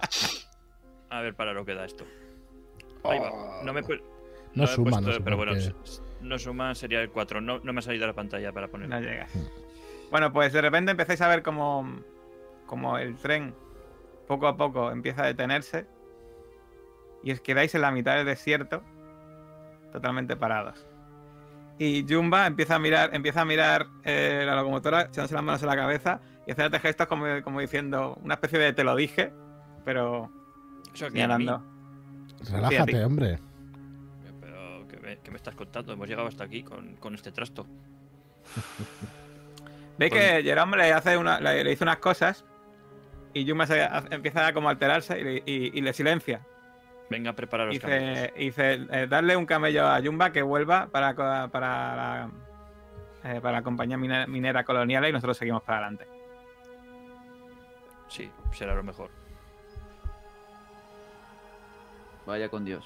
A ver para lo que da esto. Ahí va. No me, he pu- No he suma, no puesto- suma, Pero bueno, no suma sería el 4. No, no me ha salido la pantalla para poner. No llegas. Bueno, pues de repente empezáis a ver como, como el tren poco a poco empieza a detenerse y os quedáis en la mitad del desierto totalmente parados. Y Jumba empieza a mirar, empieza a mirar eh, la locomotora, echándose las manos en la cabeza y hacer gestos como, como diciendo una especie de te lo dije, pero señalando. Relájate, hombre. Pero, ¿qué me, qué me estás contando? Hemos llegado hasta aquí con, con este trasto. Veis que Jerome le, hace una, le, le hizo unas cosas y Jumba se, hace- empieza a como alterarse y, le- y- y le silencia. Venga a preparar los camellos. Dice, dice eh, darle un camello a Jumba que vuelva para, para, la, eh, para la compañía minera, minera colonial y nosotros seguimos para adelante. Sí, será lo mejor. Vaya con Dios.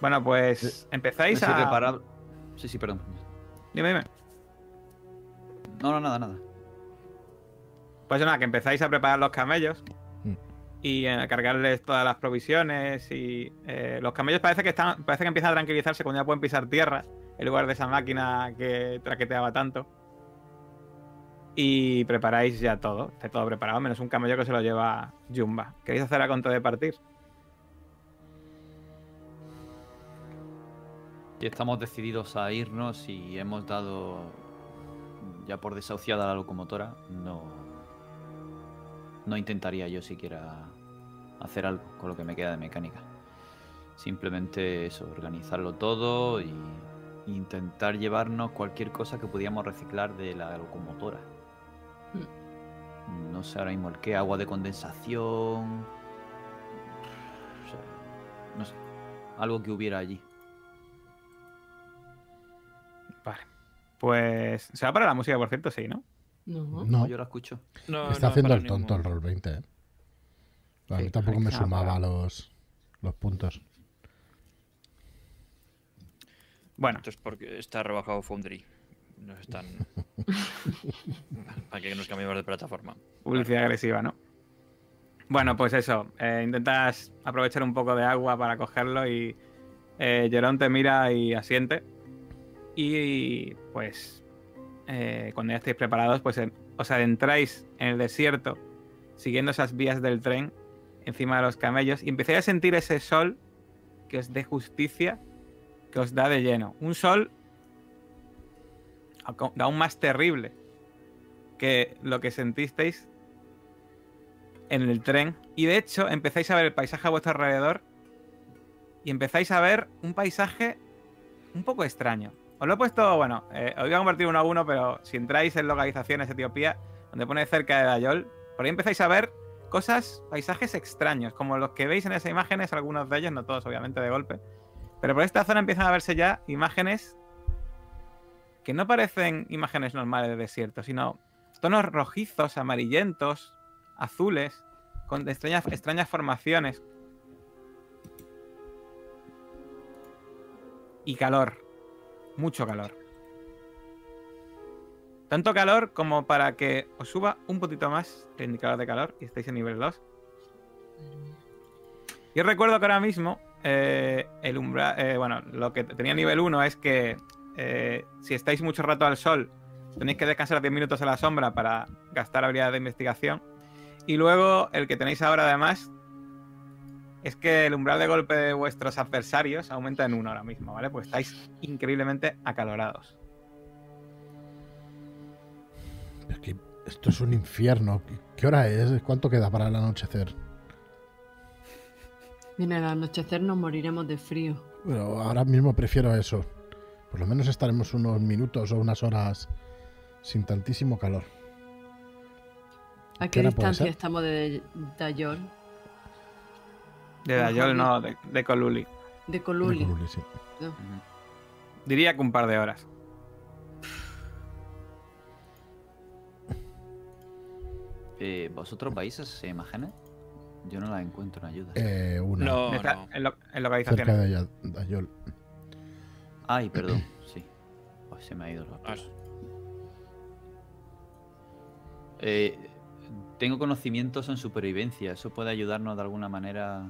Bueno, pues empezáis No sé a... reparar- Sí, sí, perdón. Dime, dime. No, no, nada, nada. Pues nada, que empezáis a preparar los camellos Mm. y a cargarles todas las provisiones y eh, los camellos parece que están parece que empiezan a tranquilizarse cuando ya pueden pisar tierra en lugar de esa máquina que traqueteaba tanto. Y preparáis ya todo, está todo preparado, menos un camello que se lo lleva Jumba. ¿Queréis hacer a conto de partir? Y estamos decididos a irnos y hemos dado ya por desahuciada la locomotora. No. No intentaría yo siquiera hacer algo con lo que me queda de mecánica. Simplemente eso, organizarlo todo y intentar llevarnos cualquier cosa que pudiéramos reciclar de la locomotora. No sé ahora mismo el qué, agua de condensación. no sé, algo que hubiera allí. Vale. Pues se va para la música, por cierto, sí, ¿no? No. No, Yo la escucho. No, está no, haciendo el tonto ningún- el roll 20, ¿eh? A mí Sí, tampoco me sumaba los, los puntos. Bueno, Esto es porque está rebajado Foundry. Nos están. para que nos cambiemos de plataforma. publicidad agresiva, ¿no? Bueno, pues eso. eh, intentas aprovechar un poco de agua para cogerlo y eh, Jerón te mira y asiente. Y pues eh, cuando ya estéis preparados, pues os adentráis en el desierto siguiendo esas vías del tren encima de los camellos y empezáis a sentir ese sol que os dé justicia, que os da de lleno. Un sol aún más terrible que lo que sentisteis en el tren. Y de hecho, empezáis a ver el paisaje a vuestro alrededor y empezáis a ver un paisaje un poco extraño. Os lo he puesto, bueno, eh, os voy a compartir uno a uno, pero si entráis en localizaciones Etiopía, donde pone cerca de Dayol, por ahí empezáis a ver cosas, paisajes extraños, como los que veis en esas imágenes, algunos de ellos, no todos obviamente de golpe. Pero por esta zona empiezan a verse ya imágenes que no parecen imágenes normales de desierto, sino tonos rojizos, amarillentos, azules, con extrañas, extrañas formaciones. Y calor. Mucho calor. Tanto calor como para que os suba un poquito más el indicador de calor y estéis en nivel 2. Yo recuerdo que ahora mismo eh, el umbral, eh, bueno, lo que tenía nivel 1 es que eh, si estáis mucho rato al sol, tenéis que descansar 10 minutos a la sombra para gastar habilidades de investigación. Y luego el que tenéis ahora además es que el umbral de golpe de vuestros adversarios aumenta en 1 ahora mismo, ¿vale? Pues estáis increíblemente acalorados. Es que esto es un infierno. ¿Qué- ¿Qué hora es? ¿Cuánto queda para el anochecer? Bien, al anochecer nos moriremos de frío. Pero ahora mismo prefiero eso. Por lo menos estaremos unos minutos o unas horas sin tantísimo calor. ¿A ¿Qué qué distancia estamos de Dayol? De Dayol, no, de, de Coluli. De Coluli. De Coluli, sí. No. Ujú. Diría que un par de horas. Eh, ¿Vosotros vais a esas imágenes? Yo no las encuentro en ayuda. Eh, una No, Está no. en, lo- en cerca localización. de Aya- Dayol. Ay, perdón. Sí. Pues se me ha ido la Ah, Eh, tengo conocimientos en supervivencia. ¿Eso puede ayudarnos de alguna manera?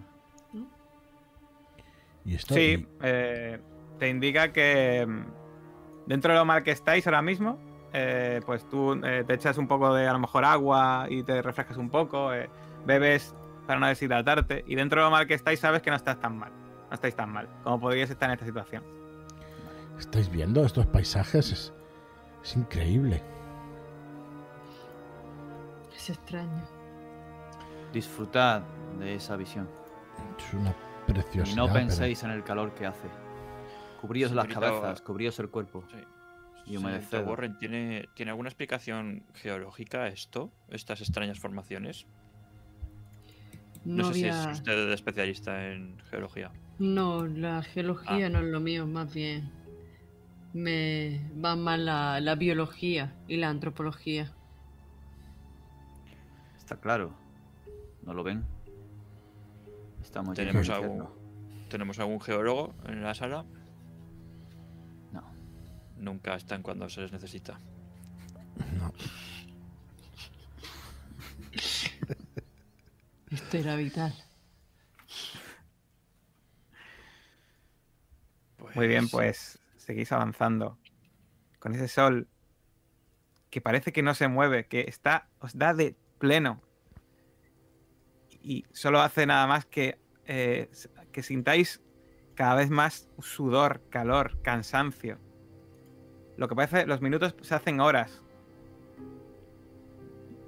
Y esto. Sí, eh, te indica que mm, dentro de lo mal que estáis ahora mismo, eh, pues tú eh, te echas un poco de a lo mejor agua y te refrescas un poco, eh, bebes para no deshidratarte y dentro de lo mal que estáis sabes que no estás tan mal, no estáis tan mal como podríais estar en esta situación. ¿Estáis viendo estos paisajes? Es, es increíble. Es extraño. Disfrutad de esa visión. Es una preciosidad. no pero- penséis en el calor que hace. Cubríos las cabezas, cubríos el cuerpo. Sí. Y humedeced. Warren, ¿tiene, ¿tiene alguna explicación geológica esto? ¿Estas extrañas formaciones? No, No, sé si había... es usted especialista en geología. No, la geología Ah. no es lo mío, más bien. Me va más la, la biología y la antropología. Está claro. ¿No lo ven? Estamos ¿Tenemos algún. ¿Tenemos algún geólogo en la sala? No. Nunca están cuando se les necesita. No. Esto era vital. Muy bien, pues seguís avanzando con ese sol que parece que no se mueve, que está os da de pleno y solo hace nada más que eh, que sintáis cada vez más sudor, calor, cansancio. Lo que parece los minutos se hacen horas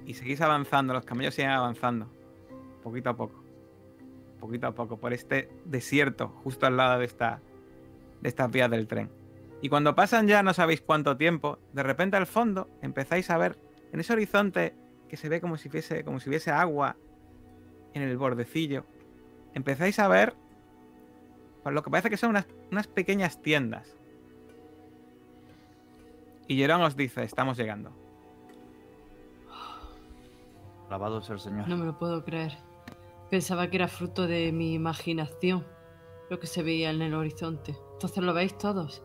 y seguís avanzando, los camellos siguen avanzando, poquito a poco, poquito a poco por este desierto justo al lado de esta de estas vías del tren. Y cuando pasan ya no sabéis cuánto tiempo, de repente al fondo empezáis a ver en ese horizonte que se ve como si fuese, como si hubiese agua en el bordecillo, empezáis a ver pues lo que parece que son unas, unas pequeñas tiendas. Y Jerón os dice, estamos llegando. Alabado sea el Señor. No me lo puedo creer. Pensaba que era fruto de mi imaginación lo que se veía en el horizonte. Entonces lo veis todos.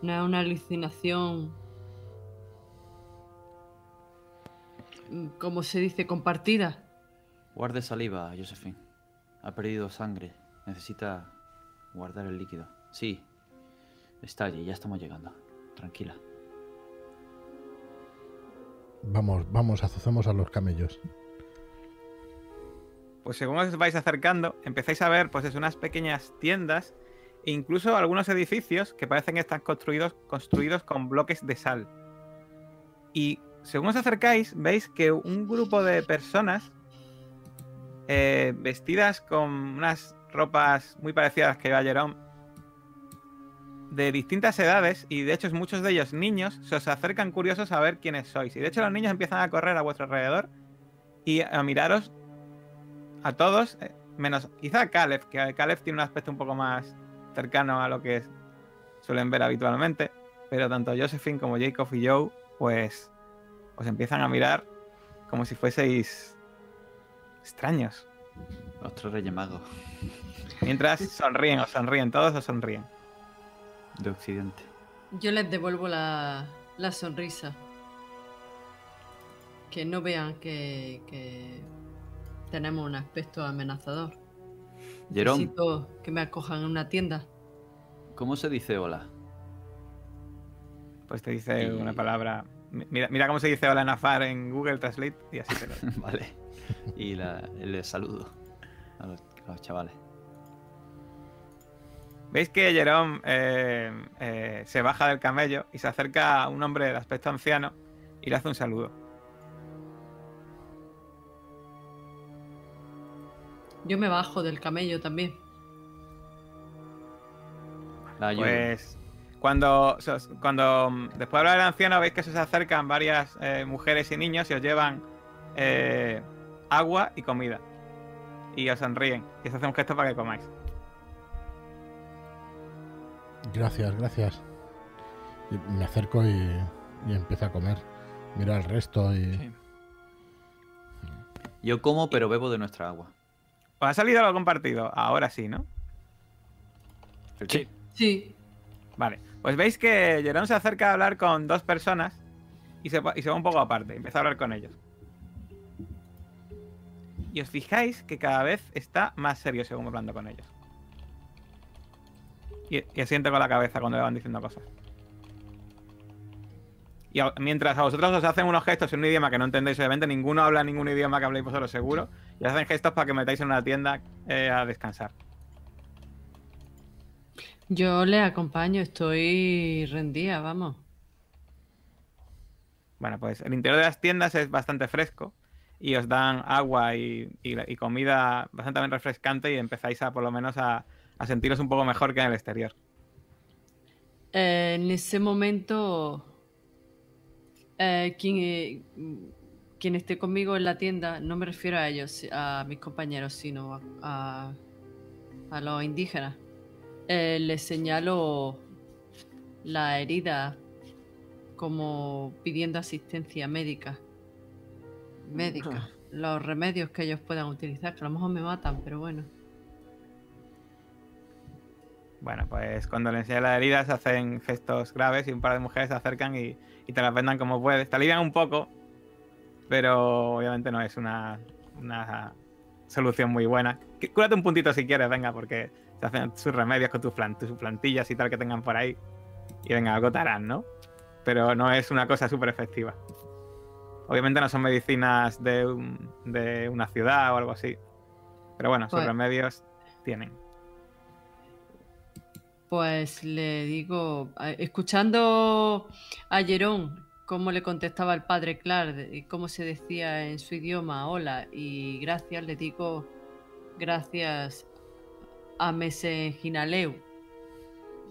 No es una alucinación. mm, ¿Cómo se dice? Compartida. Guarde saliva, Josephine. Ha perdido sangre. Necesita guardar el líquido. Sí. Está allí, ya estamos llegando. Tranquila. Vamos, vamos, azucemos a los camellos. Pues según os vais acercando, empezáis a ver pues es unas pequeñas tiendas e incluso algunos edificios que parecen que están construidos, construidos con bloques de sal. Y según os acercáis, veis que un grupo de personas eh, vestidas con unas ropas muy parecidas que lleva Jerome, de distintas edades, y de hecho muchos de ellos niños, se os acercan curiosos a ver quiénes sois. Y de hecho los niños empiezan a correr a vuestro alrededor y a miraros a todos, eh, menos quizá a Caleb, que Caleb tiene un aspecto un poco más cercano a lo que suelen ver habitualmente, pero tanto Josephine como Jacob y Joe, pues os empiezan a mirar como si fueseis extraños. Los tres reyes magos Mientras sonríen, os sonríen, todos os sonríen. de Occidente. Yo les devuelvo la, la sonrisa. Que no vean que, que tenemos un aspecto amenazador. Jerón, Necesito que me acojan en una tienda. ¿cómo se dice hola? Pues te dice Y- una palabra. Mi- Mira, mira cómo se dice hola en Afar en Google Translate y así te lo vale. Y la, el saludo a los, a los chavales. Veis que Jerome eh, eh, se baja del camello y se acerca a un hombre de aspecto anciano y le hace un saludo. Yo me bajo del camello también. La. Pues cuando, cuando después de hablar del anciano veis que se os acercan varias eh, mujeres y niños y os llevan eh, agua y comida. Y os sonríen y os hacen un gesto para que comáis. Gracias, gracias. Y me acerco y, y empiezo a comer. Miro al resto y... Sí. Yo como, pero bebo de nuestra agua. ¿Os ha salido algo compartido? Ahora sí, ¿no? ¿El Sí. Sí. Vale. Pues veis que Jerón se acerca a hablar con dos personas y se, y se va un poco aparte. Empieza a hablar con ellos. Y os fijáis que cada vez está más serio según hablando con ellos. Y, y asiente con la cabeza cuando le van diciendo cosas. Y a- mientras a vosotros os hacen unos gestos en un idioma que no entendéis, obviamente ninguno habla ningún idioma que habléis vosotros seguro, y os hacen gestos para que metáis en una tienda eh, a descansar. Yo le acompaño, estoy rendida, vamos. Bueno, pues el interior de las tiendas es bastante fresco y os dan agua y, y- y comida bastante bien refrescante y empezáis a por lo menos a, a sentiros un poco mejor que en el exterior. Eh, en ese momento, eh, quien, eh, quien esté conmigo en la tienda, no me refiero a ellos, a mis compañeros, sino a, a- a los indígenas, eh, les señalo la herida como pidiendo asistencia médica. Médica. Los remedios que ellos puedan utilizar, que a lo mejor me matan, pero bueno. Bueno, pues cuando le enseñas las heridas hacen gestos graves y un par de mujeres se acercan y, y te las vendan como puedes. Te alivian un poco, pero obviamente no es una, una solución muy buena. Cúrate un puntito si quieres, venga, porque se hacen sus remedios con tus, plan- tus plantillas y tal que tengan por ahí. Y venga, algo te harán, ¿no? Pero no es una cosa súper efectiva. Obviamente no son medicinas de, un- de una ciudad o algo así. Pero bueno, sus Pues- remedios tienen. Pues le digo, escuchando a Jerón cómo le contestaba el padre Clark y cómo se decía en su idioma hola y gracias, le digo gracias a Meseginaleu.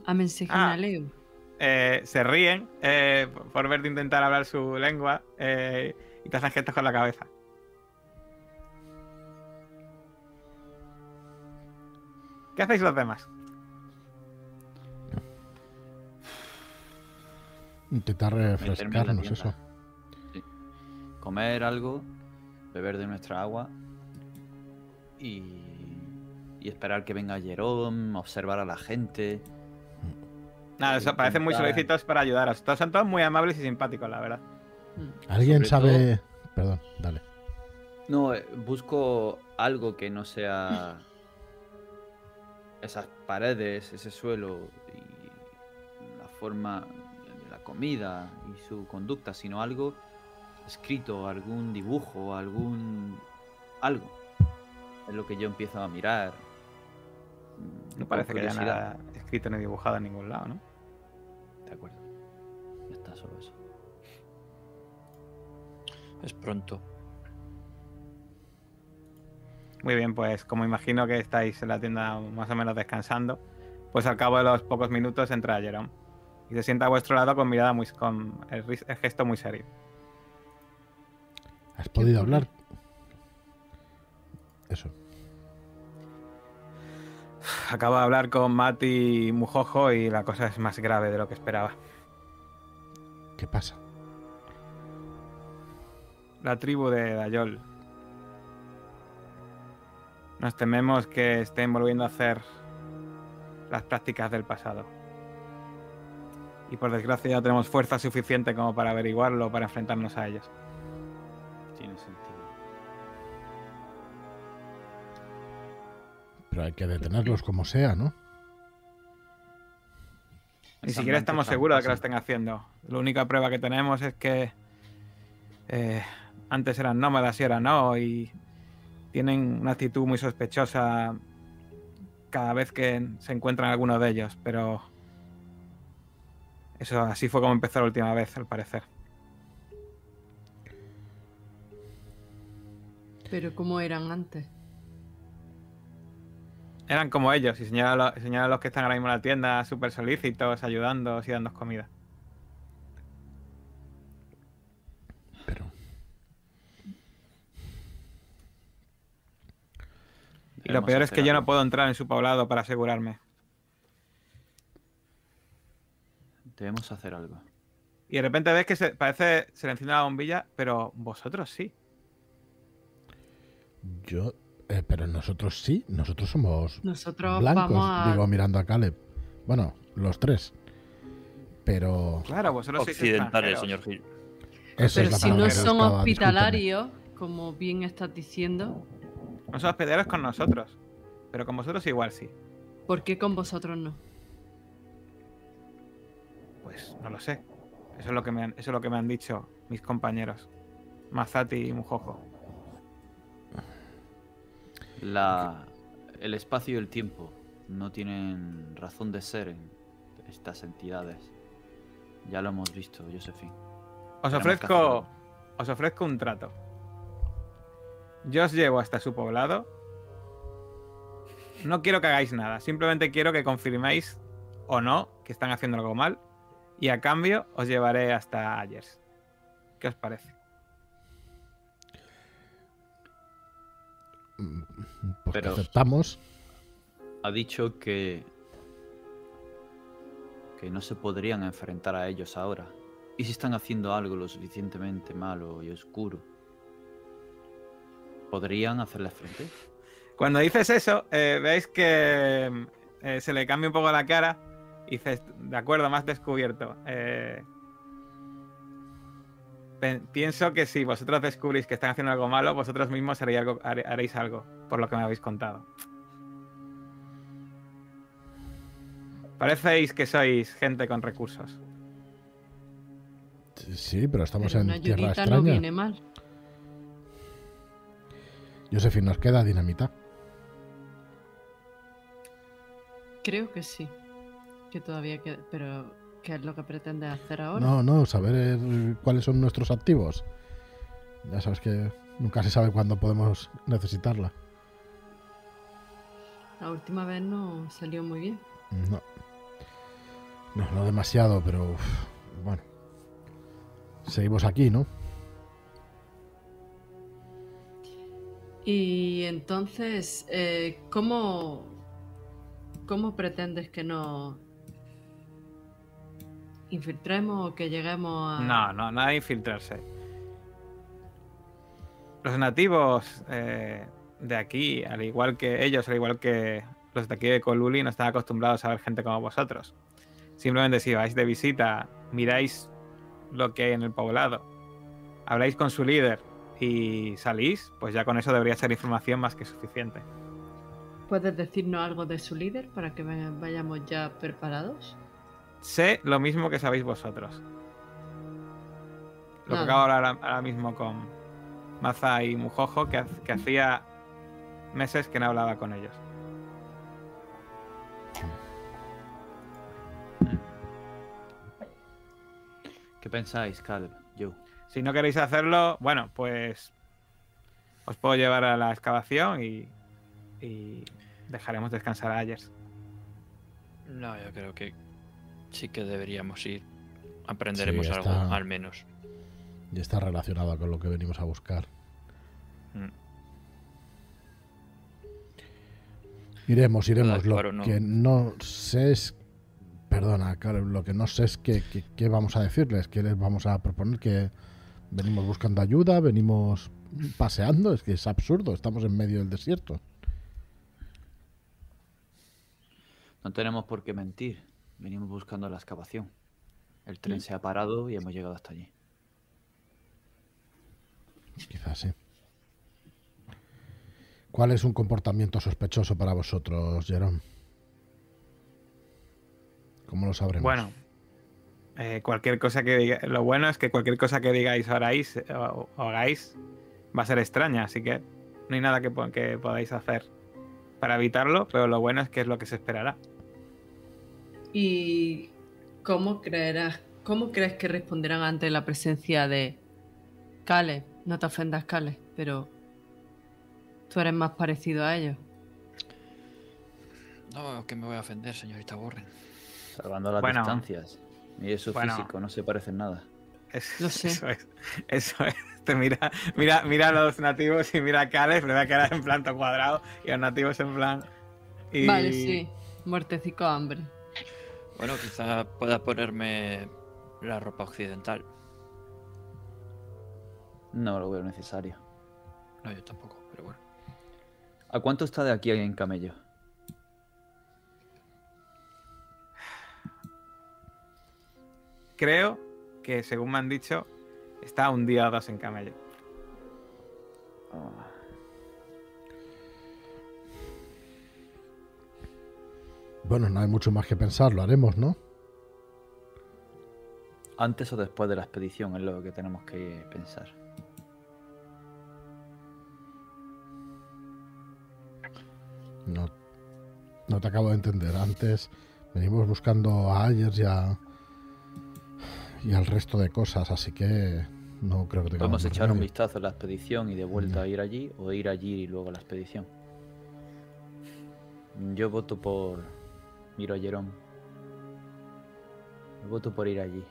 A Meseginaleu. Eh, se ríen eh, por- verte intentar hablar su lengua eh, y te hacen gestos con la cabeza. ¿Qué hacéis los demás? Intentar refrescarnos, eso. Sí. Comer algo, beber de nuestra agua y, y esperar que venga Jerome, observar a la gente. Nada, eso parecen muy solicitos para ayudaros. Todos son todos muy amables y simpáticos, la verdad. Mm. ¿Alguien Sobre sabe...? Perdón, dale. No, eh, busco algo que no sea esas paredes, ese suelo y la forma de la comida y su conducta, sino algo escrito, algún dibujo, algún algo. Es lo que yo empiezo a mirar. No parece que haya nada escrito ni dibujado en ningún lado, ¿no? Ya está, solo eso. Es pronto. Muy bien, pues como imagino que estáis en la tienda más o menos descansando, pues al cabo de los pocos minutos entra Jerome y se sienta a vuestro lado con mirada muy con el, gesto muy serio. ¿Has podido hablar? Eso. Acabo de hablar con Mati Mujojo y la cosa es más grave de lo que esperaba. ¿Qué pasa? La tribu de Dayol. Nos tememos que estén volviendo a hacer las prácticas del pasado. Y por desgracia ya tenemos fuerza suficiente como para averiguarlo, para enfrentarnos a ellos. Pero hay que detenerlos como sea, ¿no? Ni siquiera estamos seguros de que lo estén haciendo. La única prueba que tenemos es que eh, antes eran nómadas y ahora no, y tienen una actitud muy sospechosa cada vez que se encuentran alguno de ellos, pero eso así fue como empezó la última vez, al parecer. Pero ¿cómo eran antes? Eran como ellos, y señalan a los, señala a los que están ahora mismo en la tienda, súper solícitos, ayudando y dándonos comida. Pero Y lo peor es que yo no puedo entrar en su poblado para asegurarme. Debemos hacer algo. Y de repente ves que se, parece se le enciende la bombilla, pero vosotros sí. yo. Eh, pero nosotros sí, nosotros somos Nosotros blancos, vamos a. digo mirando a Caleb. Bueno, los tres. Pero Claro, vosotros sois Occidentales, señor Gil. eso Pero es la si no son discúlpeme. hospitalarios, como bien estás diciendo, No son hospederos con nosotros. Pero con vosotros igual sí. ¿por qué con vosotros no? Pues no lo sé. Eso es lo que me han, eso es lo que me han dicho mis compañeros. Mazati y Mujojo. La, el espacio y el tiempo no tienen razón de ser en estas entidades. Ya lo hemos visto, Josephine. Os ofrezco. Os ofrezco un trato. Yo os llevo hasta su poblado. No quiero que hagáis nada. Simplemente quiero que confirméis o no que están haciendo algo mal. Y a cambio os llevaré hasta Ayers. ¿Qué os parece? Pero- aceptamos. Ha dicho que. que no se podrían enfrentar a ellos ahora. ¿Y si están haciendo algo lo suficientemente malo y oscuro? ¿Podrían hacerles frente? Cuando dices eso, eh, veis que eh, se le cambia un poco la cara y dices, de acuerdo, más descubierto. Eh, pienso que si vosotros descubrís que están haciendo algo malo, vosotros mismos haréis algo, haré- haréis algo, por lo que me habéis contado. Parecéis que sois gente con recursos. Sí, pero estamos Pero en una tierra extraña. no viene mal. Josephine, nos queda dinamita. Creo que sí. Que todavía queda. Pero, ¿qué es lo que pretendes hacer ahora? No, no, saber cuáles son nuestros activos. Ya sabes que nunca se sabe cuándo podemos necesitarla. La última vez no salió muy bien. No. No, no demasiado, pero bueno. Seguimos aquí, ¿no? Y entonces, eh, ¿cómo, ¿cómo pretendes que nos infiltremos o que lleguemos a... No, no, nada de infiltrarse. Los nativos eh, de aquí, al igual que ellos, al igual que los de aquí de Coluli, no están acostumbrados a ver gente como vosotros. Simplemente si vais de visita, miráis lo que hay en el poblado, habláis con su líder y salís, pues ya con eso debería ser información más que suficiente. ¿Puedes decirnos algo de su líder para que vaya- vayamos ya preparados? Sé lo mismo que sabéis vosotros. Lo que Nada. acabo de hablar ahora mismo con Maza y Mujojo, que hacía meses que no hablaba con ellos. ¿Qué pensáis, Caleb? Yo. Si no queréis hacerlo, bueno, pues os puedo llevar a la excavación y, y dejaremos descansar a Ayers. No, yo creo que sí que deberíamos ir. Aprenderemos Sí, algo, está- al menos. Y está relacionado con lo que venimos a buscar. Mm. Iremos, iremos. Lo claro, no. que no sé es. Perdona, Caleb, lo que no sé es qué qué- qué vamos a decirles, qué les vamos a proponer, que venimos buscando ayuda, venimos paseando, es que es absurdo, estamos en medio del desierto. No tenemos por qué mentir. Venimos buscando la excavación. El tren se ha parado y hemos llegado hasta allí. Quizás sí. ¿Cuál es un comportamiento sospechoso para vosotros, Jerome? ¿Cómo lo sabremos? Bueno, eh, cualquier cosa que diga, lo bueno es que cualquier cosa que digáis o haráis, o, o hagáis va a ser extraña, así que no hay nada que, que podáis hacer para evitarlo, pero lo bueno es que es lo que se esperará. ¿Y cómo creerás, cómo crees que responderán ante la presencia de Cale? No te ofendas, Cale, pero tú eres más parecido a ellos. No, que me voy a ofender, señorita Warren. Salvando las Bueno. distancias. Y eso Bueno. físico, no se parece en nada. Es- Lo sé. Eso es. Eso es. Te mira, mira, mira a los nativos y mira a Caleb, le ve a cara en plan todo cuadrado y a los nativos en plan. y- Vale, sí. Muertecico hambre. Bueno, quizá pueda ponerme la ropa occidental. No lo veo necesario. No, yo tampoco, pero bueno. ¿A cuánto está de aquí en camello? Creo que, según me han dicho, está un día o dos en camello. Ah, Bueno, no hay mucho más que pensar, lo haremos, ¿no? Antes o después de la expedición es lo que tenemos que pensar. No, no te acabo de entender. Antes venimos buscando a Ayers y, a- y al resto de cosas, así que no creo que tengamos Podemos más echar un vistazo a la expedición y de vuelta a ir allí o ir allí y luego a la expedición. Yo voto por. Miro a Jerome. Yo voto por ir allí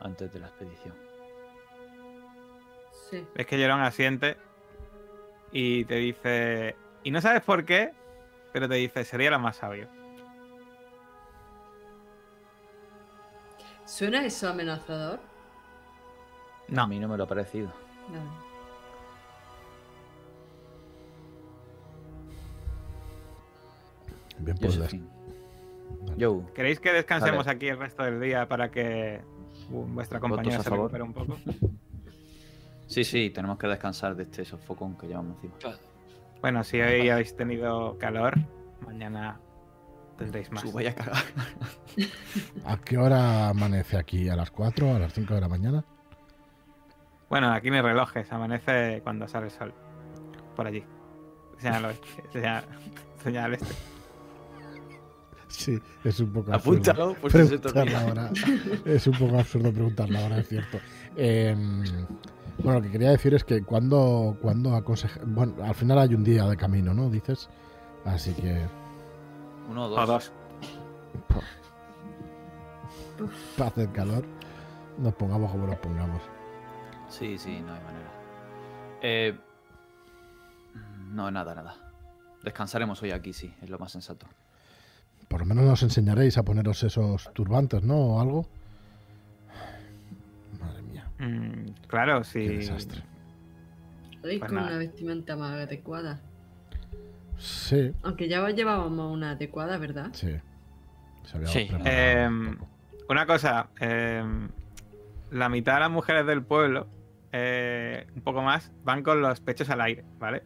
antes de la expedición. Sí. Es que Jerón asiente y te dice. Y no sabes por qué, pero te dice, sería lo más sabio. ¿Suena eso amenazador? A No, mí no me lo ha parecido. Vale. Bien, pues ¿queréis que descansemos Vale. aquí el resto del día para que vuestra compañera ¿Votos a se favor? recupere un poco? Sí, sí, tenemos que descansar de este sofocón que llevamos encima. Bueno, si hoy habéis tenido calor, mañana tendréis más. Vaya a cagar. ¿a qué hora amanece aquí? ¿A las 4? ¿A las 5 de la mañana? Bueno, aquí hay relojes, amanece cuando sale el sol. Por allí. Señala al oeste, señala- señala al este. Sí, es un poco absurdo. Apúntalo por si se te preguntar la olvida. hora. Es un poco absurdo preguntar la hora, es cierto. Em, bueno, lo que quería decir es que cuando, cuando aconseja... Bueno, al final hay un día de camino, ¿no? Dices. Así que... Uno o dos. O dos. Para hacer calor, nos pongamos como nos pongamos. Sí, sí, no hay manera. Eh, no, nada, nada. Descansaremos hoy aquí, sí, es lo más sensato. Por lo menos nos enseñaréis a poneros esos turbantes, ¿no? O algo. Madre mía, Mm, claro, qué sí. desastre. Podéis Pues con nada. una vestimenta más adecuada. Sí, Aunque ya llevábamos una adecuada, ¿verdad? sí. Se Sí. un poco. Una cosa, em, la mitad de las mujeres del pueblo, eh, un poco más, van con los pechos al aire, ¿vale?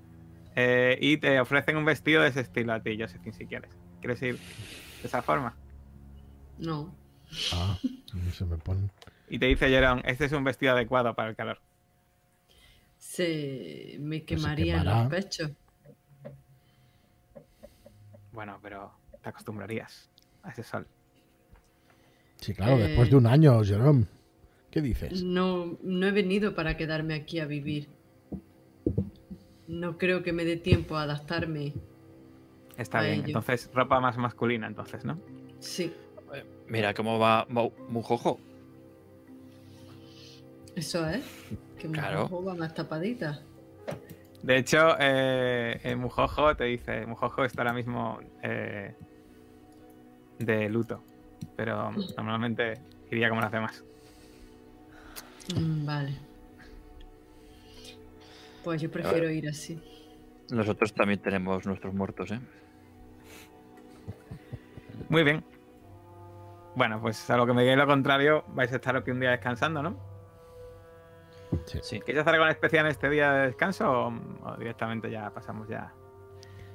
Eh, y te ofrecen un vestido de ese estilo a ti, Josephine, si quieres. ¿Quieres ir de esa forma? No. Ah, y se me pone... Y te dice Jerón, este es un vestido adecuado para el calor. Se me Pues se quemarían quemará. los pechos. Bueno, pero te acostumbrarías a ese sol. Sí, claro, Eh, después de un año, Jerome. ¿Qué dices? No, no he venido para quedarme aquí a vivir. No creo que me dé tiempo a adaptarme. Está bien, ello. entonces ropa más masculina, entonces, ¿no? Sí, Eh, Mira cómo va Mujojo. eso es. Que me Claro. va más tapadita. De hecho, eh, eh, Mujojo te dice, Mujojo está ahora mismo eh, de luto, pero normalmente iría como las demás. Mm, vale. Pues yo prefiero ir así. Nosotros también tenemos nuestros muertos, ¿eh? Muy bien. Bueno, pues a lo que me digáis lo contrario, vais a estar aquí un día descansando, ¿no? Sí. Sí. ¿Queréis hacer algo en especial en este día de descanso o, o directamente ya pasamos ya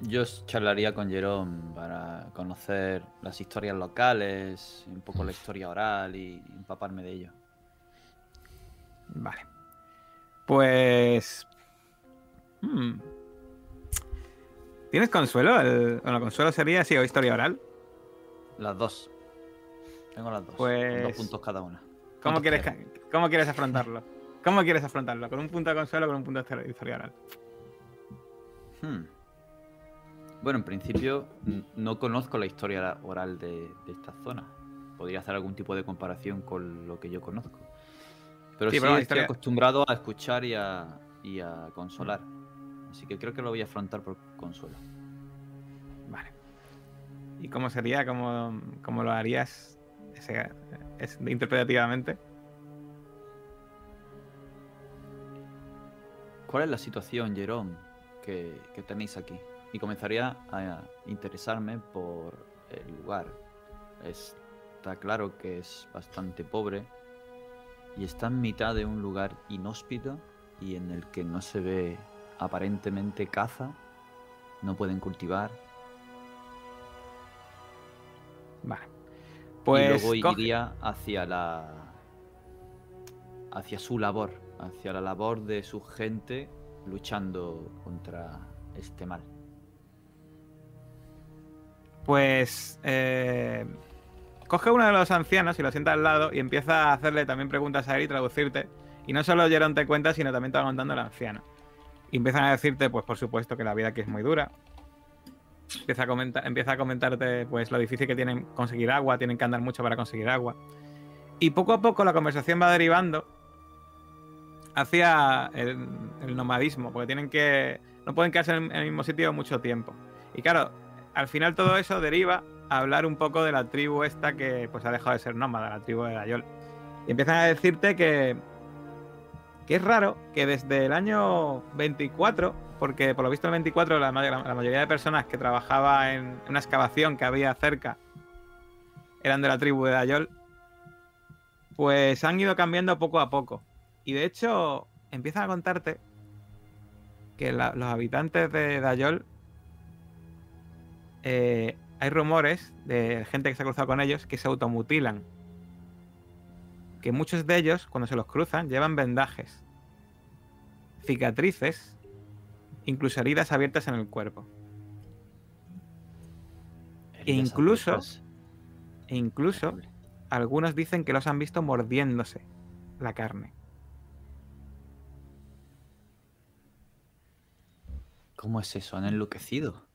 Yo charlaría con Jerome para conocer las historias locales, un poco la historia oral y empaparme de ello. Vale. Pues. hmm. ¿Tienes consuelo? El... Bueno, consuelo sería así o historia oral. Las dos. Tengo las dos. Pues- dos puntos cada una. ¿Cómo ¿Cuántos quieres, ¿Cómo quieres afrontarlo? ¿Cómo quieres afrontarlo? ¿Con un punto de consuelo o con un punto de historia oral? Hmm. Bueno, en principio no conozco la historia oral de, de esta zona. Podría hacer algún tipo de comparación con lo que yo conozco. Pero Sí, sí, pero estoy historia- acostumbrado a escuchar y a, y a consolar. Así que creo que lo voy a afrontar por consuelo. Vale. ¿Y cómo sería? ¿Cómo, cómo lo harías ese- interpretativamente? ¿Cuál es la situación, Jerome, que, que tenéis aquí? Y comenzaría a interesarme por el lugar. Está claro que es bastante pobre y está en mitad de un lugar inhóspito y en el que no se ve aparentemente caza, no pueden cultivar. Vale. y Pues. luego coge- iría hacia la. hacia su labor, hacia la labor de su gente luchando contra este mal. Pues eh, coge uno de los ancianos y lo sienta al lado y empieza a hacerle también preguntas a él y traducirte. Y no solo Jerón te cuenta, sino también te va contando el anciano. Y empiezan a decirte, pues por supuesto, que la vida aquí es muy dura. Empieza a, comentar, empieza a comentarte pues lo difícil que tienen conseguir agua, tienen que andar mucho para conseguir agua. Y poco a poco la conversación va derivando hacia el, nomadismo, porque tienen que. no pueden quedarse en el mismo sitio mucho tiempo. Y claro, al final todo eso deriva a hablar un poco de la tribu esta que pues ha dejado de ser nómada, la tribu de Dayol. Y empiezan a decirte que, que es raro que desde el año 24, porque por lo visto el 24 la, ma- la mayoría de personas que trabajaba en una excavación que había cerca eran de la tribu de Dayol, pues han ido cambiando poco a poco. Y de hecho empiezan a contarte que los habitantes de Dayol eh, hay rumores de gente que se ha cruzado con ellos que se automutilan. Que muchos de ellos, cuando se los cruzan, llevan vendajes, cicatrices, incluso heridas abiertas en el cuerpo. Incluso-. E incluso Terrible. algunos dicen que los han visto mordiéndose la carne. ¿Cómo es eso? ¿Han enloquecido?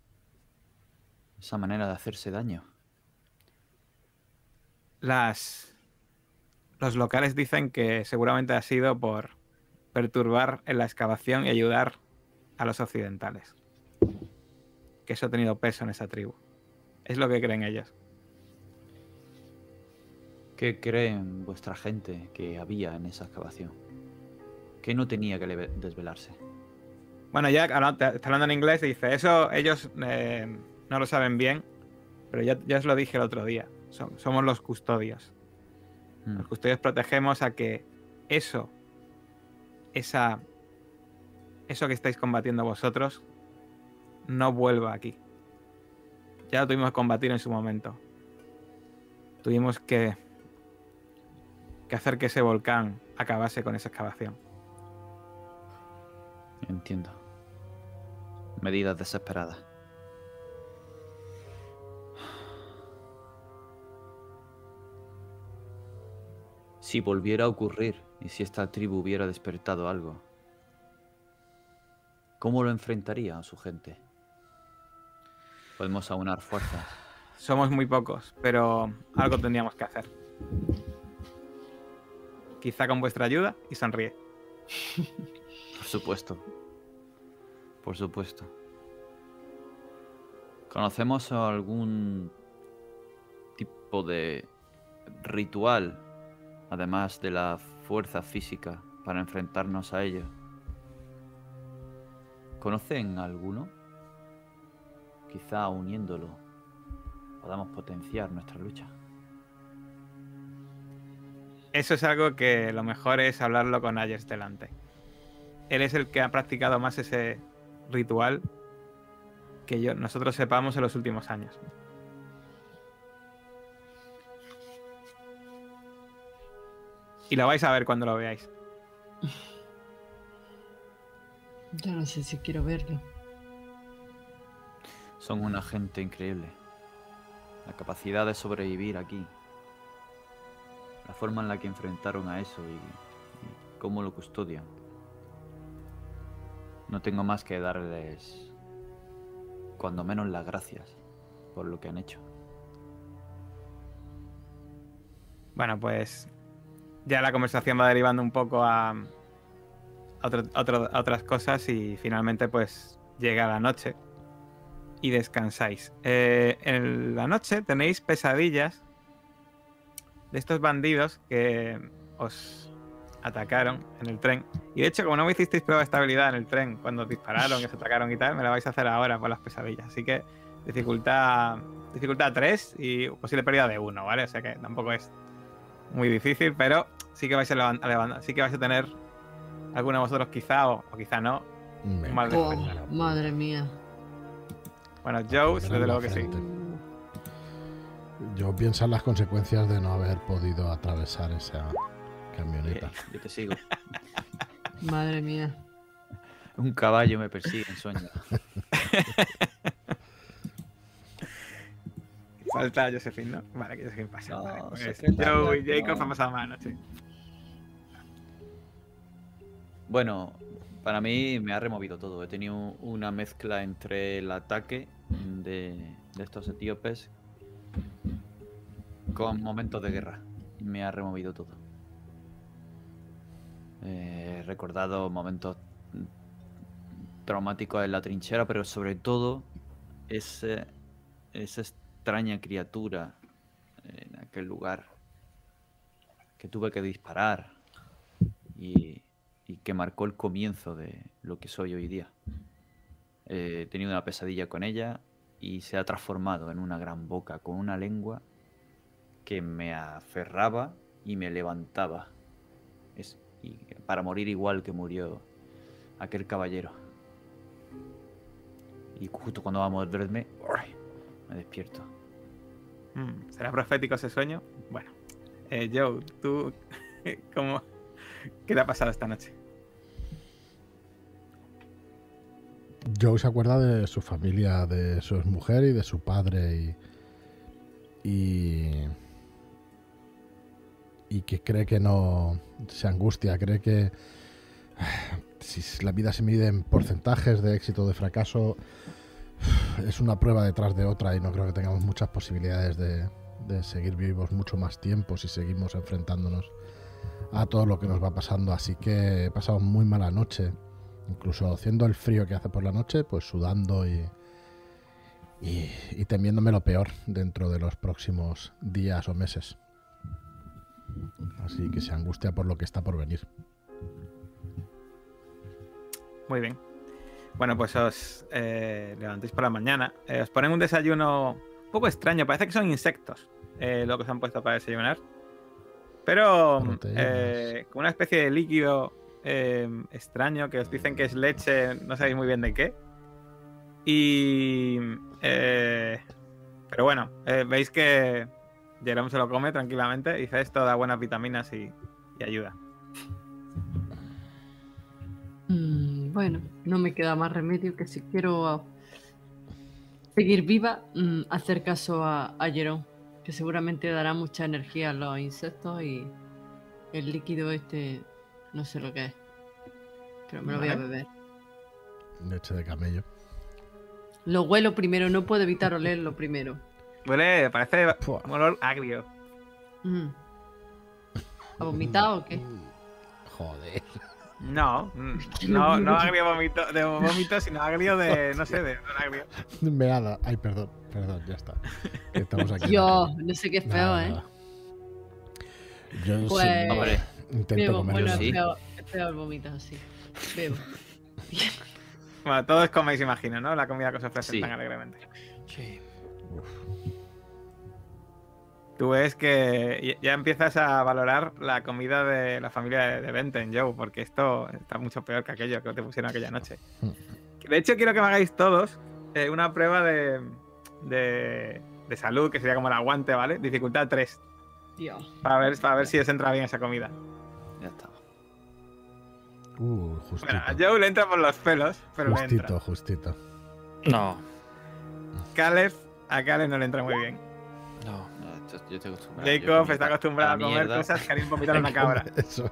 Esa manera de hacerse daño. Las los locales dicen que seguramente ha sido por perturbar en la excavación y ayudar a los occidentales. Que eso ha tenido peso en esa tribu. Es lo que creen ellos. ¿Qué creen vuestra gente que había en esa excavación? ¿Qué no tenía que desvelarse? Bueno, te- está hablando en inglés y dice, eso ellos eh, no lo saben bien, pero ya, ya os lo dije el otro día. Som- somos los custodios. Mm. Los custodios protegemos a que eso, esa, eso que estáis combatiendo vosotros, no vuelva aquí. Ya lo tuvimos que combatir en su momento. Tuvimos que, que hacer que ese volcán acabase con esa excavación. Entiendo. Medidas desesperadas. Si volviera a ocurrir y si esta tribu hubiera despertado algo, ¿cómo lo enfrentaría a su gente? Podemos aunar fuerzas. Somos muy pocos, pero algo tendríamos que hacer. Quizá con vuestra ayuda y sonríe. Por supuesto. Por supuesto. ¿Conocemos algún tipo de ritual, además de la fuerza física, para enfrentarnos a ello? ¿Conocen alguno? Quizá uniéndolo podamos potenciar nuestra lucha. Eso es algo que lo mejor es hablarlo con Ayers delante. Él es el que ha practicado más ese ritual que yo, nosotros sepamos en los últimos años. Y lo vais a ver cuando lo veáis. Yo no sé si quiero verlo. Son una gente increíble. La capacidad de sobrevivir aquí. La forma en la que enfrentaron a eso y, y cómo lo custodian. No tengo más que darles, cuando menos, las gracias por lo que han hecho. Bueno, pues ya la conversación va derivando un poco a, otras cosas y finalmente pues llega la noche y descansáis. Eh, en la noche tenéis pesadillas de estos bandidos que os atacaron en el tren. Y de hecho, como no me hicisteis prueba de estabilidad en el tren cuando os dispararon, que os atacaron y tal, me la vais a hacer ahora por las pesadillas. Así que dificultad dificultad 3 y posible pérdida de 1, ¿vale? O sea que tampoco es muy difícil, pero sí que vais a levantar, sí que vais a tener alguno de vosotros quizá o, o quizá no. Mal Oh, madre mía. Bueno, Joe, desde luego que sí. Yo pienso en las consecuencias de no haber podido atravesar esa camioneta. Eh, yo te sigo. Madre mía. Un caballo me persigue en sueño. Falta Josephine, ¿no? Vale, que Josephine pasa. No, vale, pues Joe y Jacob no. han pasado mala noche. Bueno, para mí me ha removido todo. He tenido una mezcla entre el ataque de, de estos etíopes con momentos de guerra. Me ha removido todo. Eh, he recordado momentos traumáticos en la trinchera, pero sobre todo ese, esa extraña criatura en aquel lugar que tuve que disparar y, y que marcó el comienzo de lo que soy hoy día. Eh, he tenido una pesadilla con ella y se ha transformado en una gran boca con una lengua que me aferraba y me levantaba. Es, para morir igual que murió aquel caballero. Y justo cuando va a morderme, ¡ay! me despierto. Mm, ¿Será profético ese sueño? Bueno, eh, Joe, tú, ¿cómo, ¿qué te ha pasado esta noche? Joe se acuerda de su familia, de su mujer y de su padre y, y que cree que no se angustia, cree que si la vida se mide en porcentajes de éxito o de fracaso es una prueba detrás de otra y no creo que tengamos muchas posibilidades de, de seguir vivos mucho más tiempo si seguimos enfrentándonos a todo lo que nos va pasando. Así que he pasado muy mala noche, incluso haciendo el frío que hace por la noche, pues sudando y, y, y temiéndome lo peor dentro de los próximos días o meses. Así que se angustia por lo que está por venir. Muy bien. Bueno, pues os eh, levantéis por la mañana. Eh, os ponen un desayuno un poco extraño. Parece que son insectos eh, lo que os han puesto para desayunar. Pero eh, con una especie de líquido eh, extraño que os dicen que es leche, no sabéis muy bien de qué. Y... eh, pero bueno, eh, veis que Jerome se lo come tranquilamente. Dice esto da buenas vitaminas y, y ayuda. Mm, bueno, no me queda más remedio que si quiero seguir viva, mm, hacer caso a, a Jerome, que seguramente dará mucha energía a los insectos y el líquido este, no sé lo que es, pero me lo voy a beber. Leche de camello. Lo huelo primero, no puedo evitar olerlo primero. Huele, parece un olor agrio. Mm. ¿Ha vomitado o qué? Joder. No, mm, no, no agrio vomito, de vómito, sino agrio de, no sé, de olor agrio. Meada. Ay, perdón, perdón, ya está. Estamos aquí. Dios, no sé qué es feo, Nada, ¿eh? nada. Yo Pues- Hombre, intento Bebo, comer bueno, sí. peor, vomitar así. Bebo. Bueno, todos coméis, imagino, ¿no? La comida que os ofrecen Sí. tan alegremente. Sí. Tú ves que ya- empiezas a valorar la comida de la familia de, Benten, Joe, porque esto está mucho peor que aquello que te pusieron aquella noche. De hecho, quiero que me hagáis todos eh, una prueba de, de, de salud, que sería como el aguante, ¿vale? Dificultad 3. Dios. Para ver, para ver si os entra bien esa comida. Uh, justito. Bueno, a Joe le entra por los pelos, pero le entra. justito, justito. No, Caleb, a Caleb no le entra muy bien. no. Yo estoy acostumbrado. Yo Jacob está acostumbrado a comer mierda. cosas que harían vomitar a una cabra. Eso.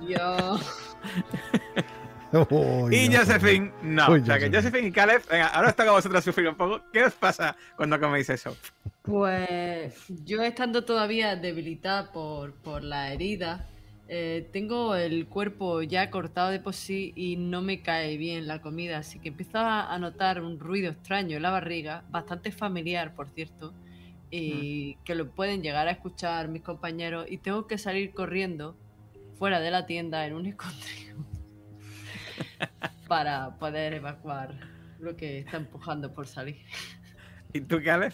Dios. Uy, Y no, Josephine, no. Uy, o sea que Josephine. Josephine y Caleb, venga, ahora os toca a vosotros sufrir un poco. ¿Qué os pasa cuando coméis eso? Pues yo estando todavía debilitada por, por la herida, eh, tengo el cuerpo ya cortado de por sí y no me cae bien la comida, así que empiezo a notar un ruido extraño en la barriga, bastante familiar, por cierto, y que lo pueden llegar a escuchar mis compañeros y tengo que salir corriendo fuera de la tienda en un escondrijo para poder evacuar lo que está empujando por salir. ¿Y tú, Caleb?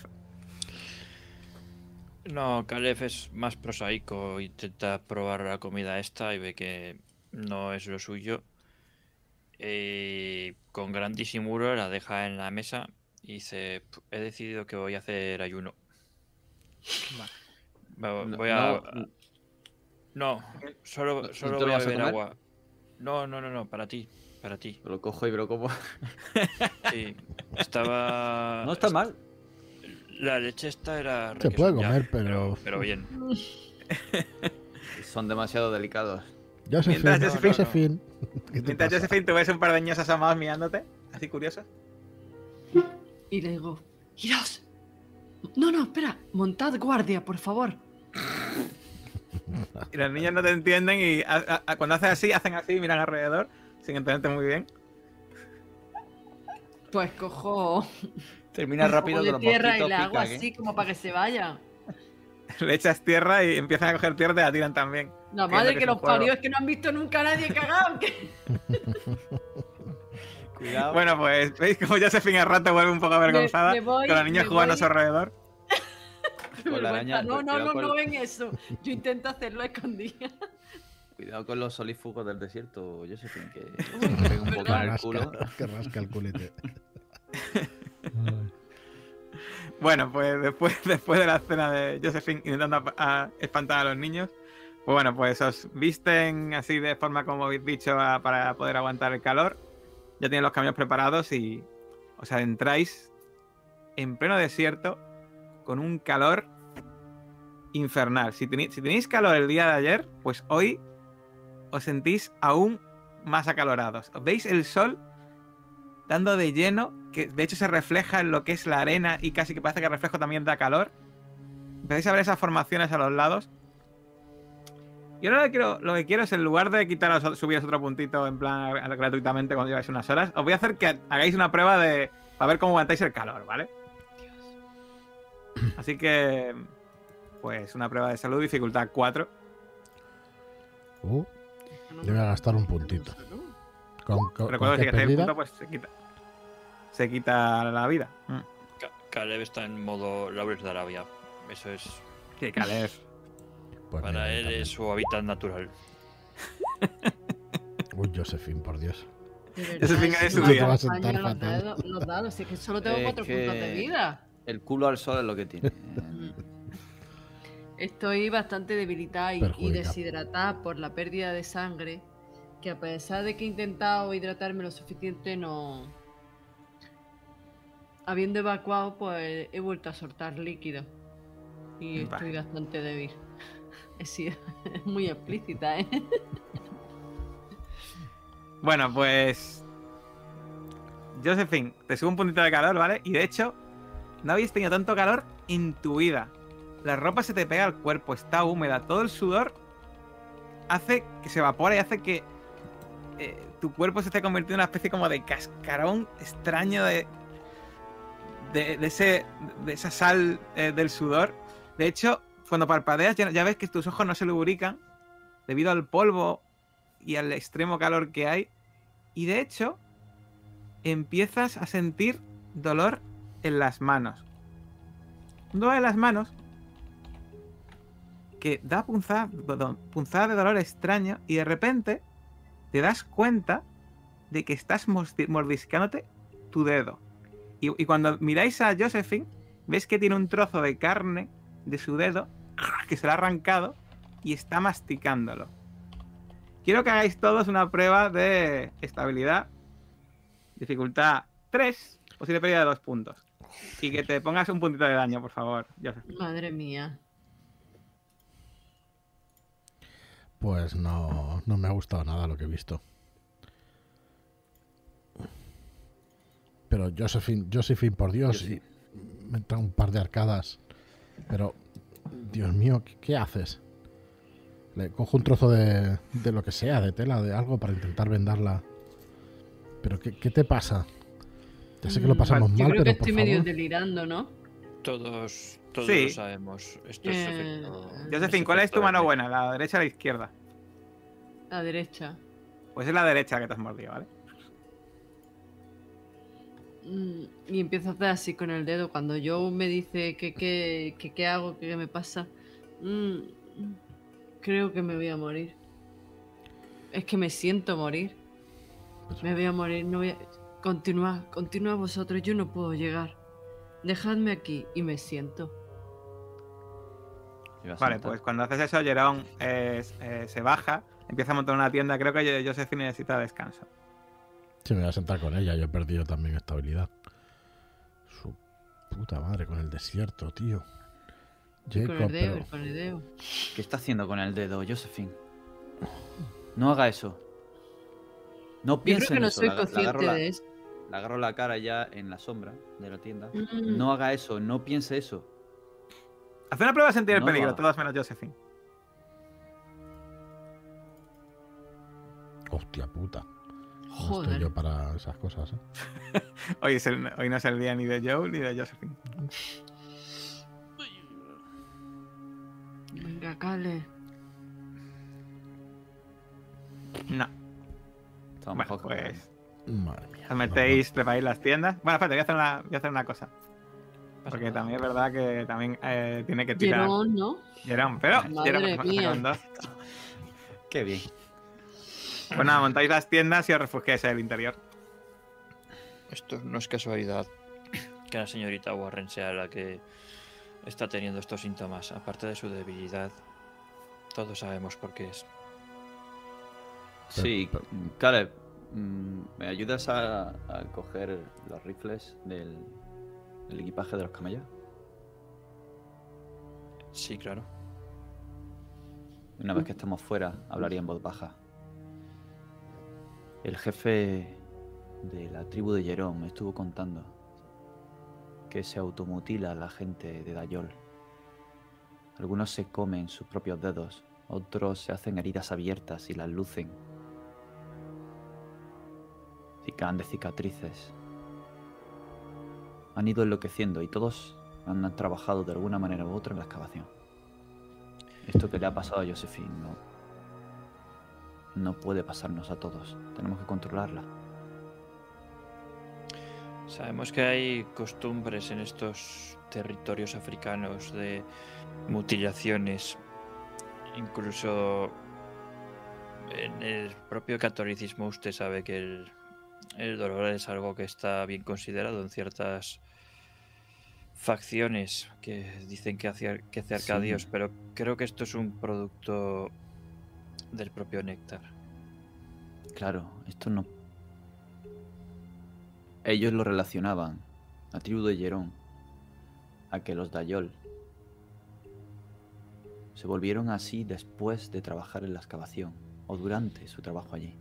No, Caleb es más prosaico, intenta probar la comida esta y ve que no es lo suyo. Y con gran disimulo la deja en la mesa y dice, "P- he decidido que voy a hacer ayuno. Va- No, Voy a... no, No, solo, ¿No- solo voy a beber agua. No, no, no, no, para ti, para ti. Lo cojo y me lo como. Sí, estaba... No está mal. La leche esta era... Se puede comer, pero- pero... Pero bien. Son demasiado delicados. Josephine, Mientras Josephine. Josephine- ¿qué te Mientras? Josephine, tú ves un par de niños asomados mirándote, así curiosos. Y le digo, iros. No, no, espera, montad guardia, por favor. Y los niños no te entienden y a- a- a- cuando haces así, hacen así y miran alrededor, sin entenderte muy bien. Pues cojo Termina rápido con de los tierra y pican, ¿eh? así como para que se vaya. Le echas tierra y empiezan a coger tierra y la tiran también. La madre que que los parió es que no han visto nunca a nadie cagado. que- Cuidado. Bueno, pues veis como Josephine al rato vuelve un poco avergonzada me voy, con los niños jugando a su alrededor. Con la araña, no, no, no, con- no ven eso. Yo intento hacerlo a escondidas. Cuidado con los solífugos del desierto, Josephine, que pega un poco en el culo. que rasca el culete. Bueno, pues después, después de la escena de Josephine intentando espantar a los niños, pues bueno, pues os visten así de forma como habéis dicho para poder aguantar el calor. Ya tienen los caminos preparados y os adentráis en pleno desierto con un calor infernal. Si, si tenéis calor el día de ayer, pues hoy os sentís aún más acalorados. ¿Veis el sol dando de lleno, que de hecho se refleja en lo que es la arena y casi que parece que el reflejo también da calor. Empezáis a ver esas formaciones a los lados. Y ahora lo que quiero, lo que quiero es, en lugar de quitaros, subiros otro puntito en plan gra- gratuitamente cuando lleváis unas horas, os voy a hacer que hagáis una prueba de. para ver cómo aguantáis el calor, ¿vale? Así que. Pues una prueba de salud, dificultad 4. Uh, yo voy a gastar un puntito. ¿Con, con, Recuerdo con que si gastáis el pérdida? punto, pues se quita. Se quita la vida. Mm. Ca- Caleb está en modo Laurel de Arabia. Eso es. Que Caleb. Pues Para mira, él también. es su hábitat natural. Uy, Josephine, por Dios. De es su una día. Te va a campaña sentar los fatal. dedos- Los dados, si es que solo tengo Es cuatro puntos de vida. El culo al sol es lo que tiene. Estoy bastante debilitada y, deshidratada por la pérdida de sangre, que a pesar de que he intentado hidratarme lo suficiente, no... Habiendo evacuado, pues he vuelto a soltar líquido. Y estoy bastante débil. He sido muy explícita, ¿eh? Bueno, pues. Josephine, te sube un puntito de calor, ¿vale? Y de hecho, no habéis tenido tanto calor en tu vida. La ropa se te pega al cuerpo, está húmeda, todo el sudor hace que se evapore y hace que eh, tu cuerpo se esté convirtiendo en una especie como de cascarón extraño de. De, ese, de esa sal eh, del sudor. De hecho, cuando parpadeas, ya, ves que tus ojos no se lubrican debido al polvo y al extremo calor que hay. Y de hecho, empiezas a sentir dolor en las manos. Un dolor en las manos que da punzada, punzada de dolor extraño y de repente te das cuenta de que estás mordiscándote tu dedo. Y, y cuando miráis a Josephine, ves que tiene un trozo de carne de su dedo que se lo ha arrancado y está masticándolo. Quiero que hagáis todos una prueba de estabilidad. Dificultad 3, posible pérdida de 2 puntos. Y que te pongas un puntito de daño, por favor, Josephine. Madre mía. Pues no, no me ha gustado nada lo que he visto. Pero Josephine, Josephine, por Dios, sí. me entra un par de arcadas. Pero, Dios mío, ¿qué, qué haces? Le cojo un trozo de, de lo que sea, de tela, de algo, para intentar vendarla. Pero, ¿qué, qué te pasa? Ya sé que lo Mm, pasamos Yo mal, creo pero que por estoy medio favor. delirando, ¿no? Todos, todos Sí. lo sabemos. Esto es Eh, efecto- Josephine, es ¿cuál es tu mano buena? ¿La derecha o la izquierda? La derecha. Pues es la derecha que te has mordido, ¿vale? Mm, Y empiezo a hacer así con el dedo. Cuando Joe me dice que qué que, qué hago, que qué me pasa, mm, creo que me voy a morir. Es que me siento morir. Me voy a morir, no voy a... Continuad, continuad vosotros, yo no puedo llegar. Dejadme aquí y me siento. Vale, pues cuando haces eso, Jerón eh, eh, se baja, empieza a montar una tienda. Creo que Josephine necesita descanso. Sí, me voy a sentar con ella. Yo he perdido también estabilidad. Su puta madre con el desierto, tío. con Jacob, el dedo, pero con el dedo. ¿Qué está haciendo con el dedo, Josephine? No haga eso. No piense en no eso. soy agarro la- de eso. Le agarro la cara ya en la sombra de la tienda. Mm. No haga eso, no piense eso. Haz una prueba de sentir el peligro, va. todos menos Josephine. hostia puta. No estoy Joder. yo para esas cosas, ¿eh? Hoy, es el- hoy no es el día ni de Joe ni de Josephine. Venga, Cale. No. Bueno, mejor pues Madre mía. os metéis, preparáis las tiendas. Bueno, espérate, voy a hacer una, voy a hacer una cosa. Porque también es verdad que también eh, tiene que tirar Jerón, ¿no? Jerón. Pero Madre Jerón, mía. dos. Qué bien. Pues nada, montáis las tiendas y os refugiáis en el interior. Esto no es casualidad que la señorita Warren sea la que está teniendo estos síntomas. Aparte de su debilidad, todos sabemos por qué es. Sí, pero- Caleb, mm, ¿me ayudas a, a coger los rifles del, del equipaje de los camellos? Sí, claro. Una vez que estemos fuera, hablaría en voz baja. El jefe de la tribu de Jerón me estuvo contando que se automutila la gente de Dayol. Algunos se comen sus propios dedos, otros se hacen heridas abiertas y las lucen. Cican de cicatrices. Han ido enloqueciendo y todos han trabajado de alguna manera u otra en la excavación. Esto que le ha pasado a Josephine no, no puede pasarnos a todos. Tenemos que controlarla. Sabemos que hay costumbres en estos territorios africanos de mutilaciones, incluso en el propio catolicismo usted sabe que el, el dolor es algo que está bien considerado en ciertas facciones que dicen que, hacia, que acerca a. Dios, pero creo que esto es un producto del propio néctar. Claro, esto no... Ellos lo relacionaban, la tribu de Jerón, a que los Dayol se volvieron así después de trabajar en la excavación o durante su trabajo allí.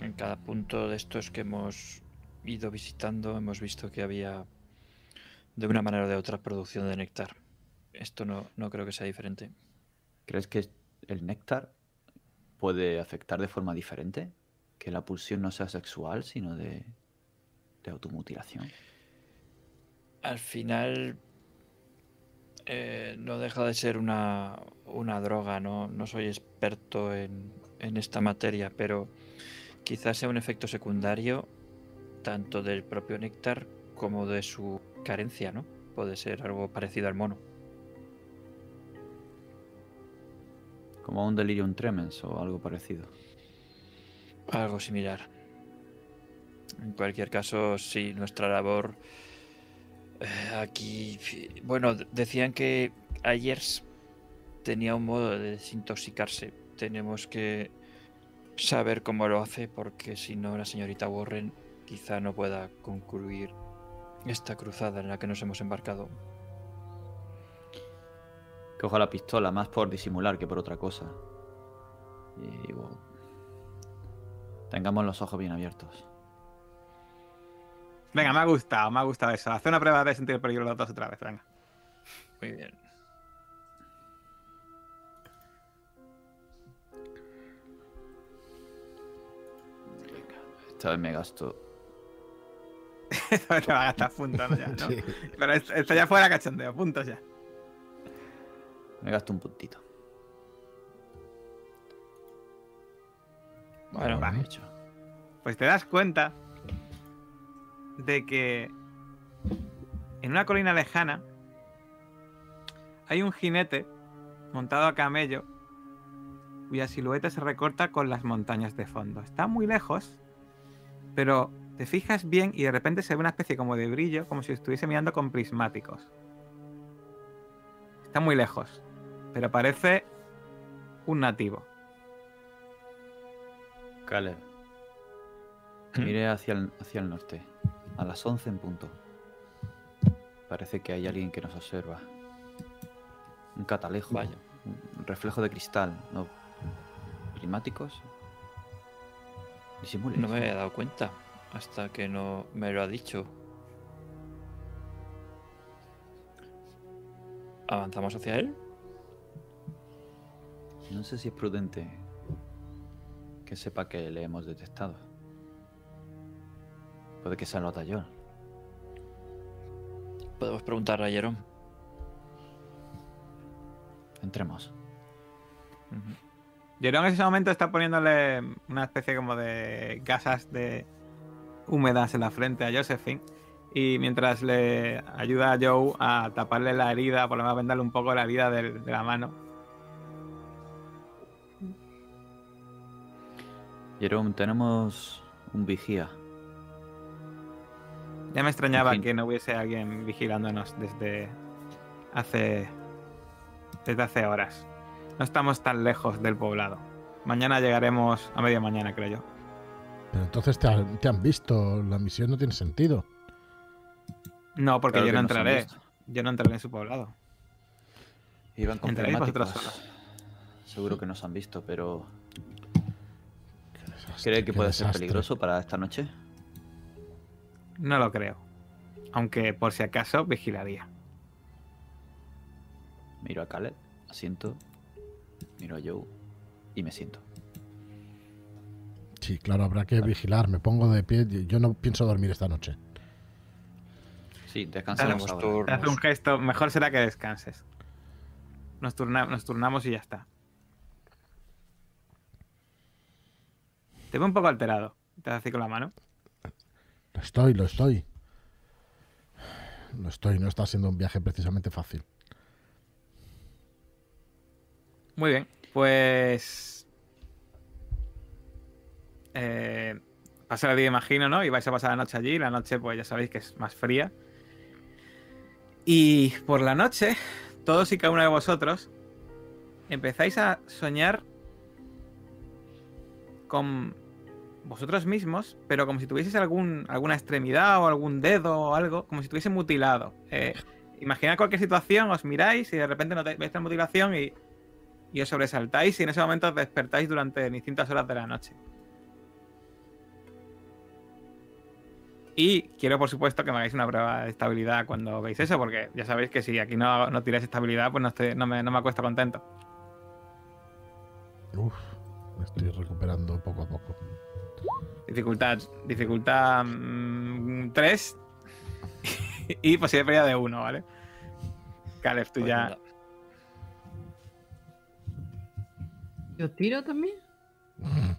En cada punto de estos que hemos ido visitando hemos visto que había de una manera o de otra producción de néctar. Esto no, no creo que sea diferente. ¿Crees que el néctar puede afectar de forma diferente? Que la pulsión no sea sexual, sino de, de automutilación. Al final eh, no deja de ser una, una droga, ¿no? no soy experto en, en esta materia, pero quizás sea un efecto secundario tanto del propio néctar como de su carencia, ¿no? Puede ser algo parecido al mono. Como un delirium tremens o algo parecido. Algo similar. En cualquier caso, sí, nuestra labor eh, aquí... Bueno, decían que ayer tenía un modo de desintoxicarse. Tenemos que saber cómo lo hace porque si no la señorita Warren quizá no pueda concluir esta cruzada en la que nos hemos embarcado. Cojo la pistola más por disimular que por otra cosa. Y digo, tengamos los ojos bien abiertos. Venga, me ha gustado, me ha gustado eso. Haz una prueba de sentir el peligro los dos otra vez, venga. Muy bien. Esta vez me gasto. Esta vez te va a gastar puntos ya, ¿no? Sí. Pero esto, esto ya fuera cachondeo, puntos ya. Me gasto un puntito. Bueno, Vale. hecho. Pues te das cuenta de que en una colina lejana hay un jinete montado a camello cuya silueta se recorta con las montañas de fondo. Está muy lejos, pero te fijas bien y de repente se ve una especie como de brillo, como si estuviese mirando con prismáticos. Está muy lejos, pero parece un nativo. Caleb. Miré hacia el, hacia el norte. A las 11 en punto. Parece que hay alguien que nos observa. Un catalejo. Vaya. Un reflejo de cristal. ¿No? No me había dado cuenta hasta que no me lo ha dicho. ¿Avanzamos hacia él? No sé si es prudente que sepa que le hemos detectado. Puede que sea el batallón. Podemos preguntarle a Jerome. Entremos. Ujú. Jerón en ese momento está poniéndole una especie como de gasas de húmedas en la frente a Josephine. Y mientras le ayuda a Joe a taparle la herida, por lo menos vendarle un poco la herida del- de, la mano. Jerome, tenemos un vigía. Ya me extrañaba En fin. que no hubiese alguien vigilándonos desde hace. desde hace horas. No estamos tan lejos del poblado. Mañana llegaremos a media mañana, creo yo. Pero entonces te, han- te han visto. La misión no tiene sentido. No, porque Claro yo no entraré. Yo no entraré en su poblado. Iban con. Seguro que nos han visto, pero ¿cree que puede ser peligroso para esta noche? No lo creo. Aunque por si acaso vigilaría. Miro a Caleb, asiento, miro a Joe y me siento. Sí, claro, habrá que vigilar. Me pongo de pie. Yo no pienso dormir esta noche. Sí, turnos. hace un gesto. Mejor será que descanses. Nos, turna- nos turnamos y ya está. Te veo un poco alterado. Te hace así con la mano. Lo estoy, lo estoy. Lo estoy. No está siendo un viaje precisamente fácil. Muy bien, pues. Eh, pasa el día, imagino, ¿no? Y vais a pasar la noche allí. La noche, pues ya sabéis que es más fría. Y por la noche, todos y cada uno de vosotros empezáis a soñar con vosotros mismos, pero como si tuvieseis algún, alguna extremidad o algún dedo o algo, como si estuviese mutilado. Eh, imaginad cualquier situación, os miráis y de repente veis la mutilación y, y os sobresaltáis y en ese momento os despertáis durante distintas horas de la noche. Y quiero, por supuesto, que me hagáis una prueba de estabilidad cuando veis eso, porque ya sabéis que si aquí no, no tiráis estabilidad, pues no, estoy- no, me, no me acuesto contento. Uf, me estoy recuperando poco a poco. Dificultad, dificultad 3 y posibilidad de pérdida de 1, ¿vale? Caleb, tú Pues ya. nada. ¿Yo tiro también?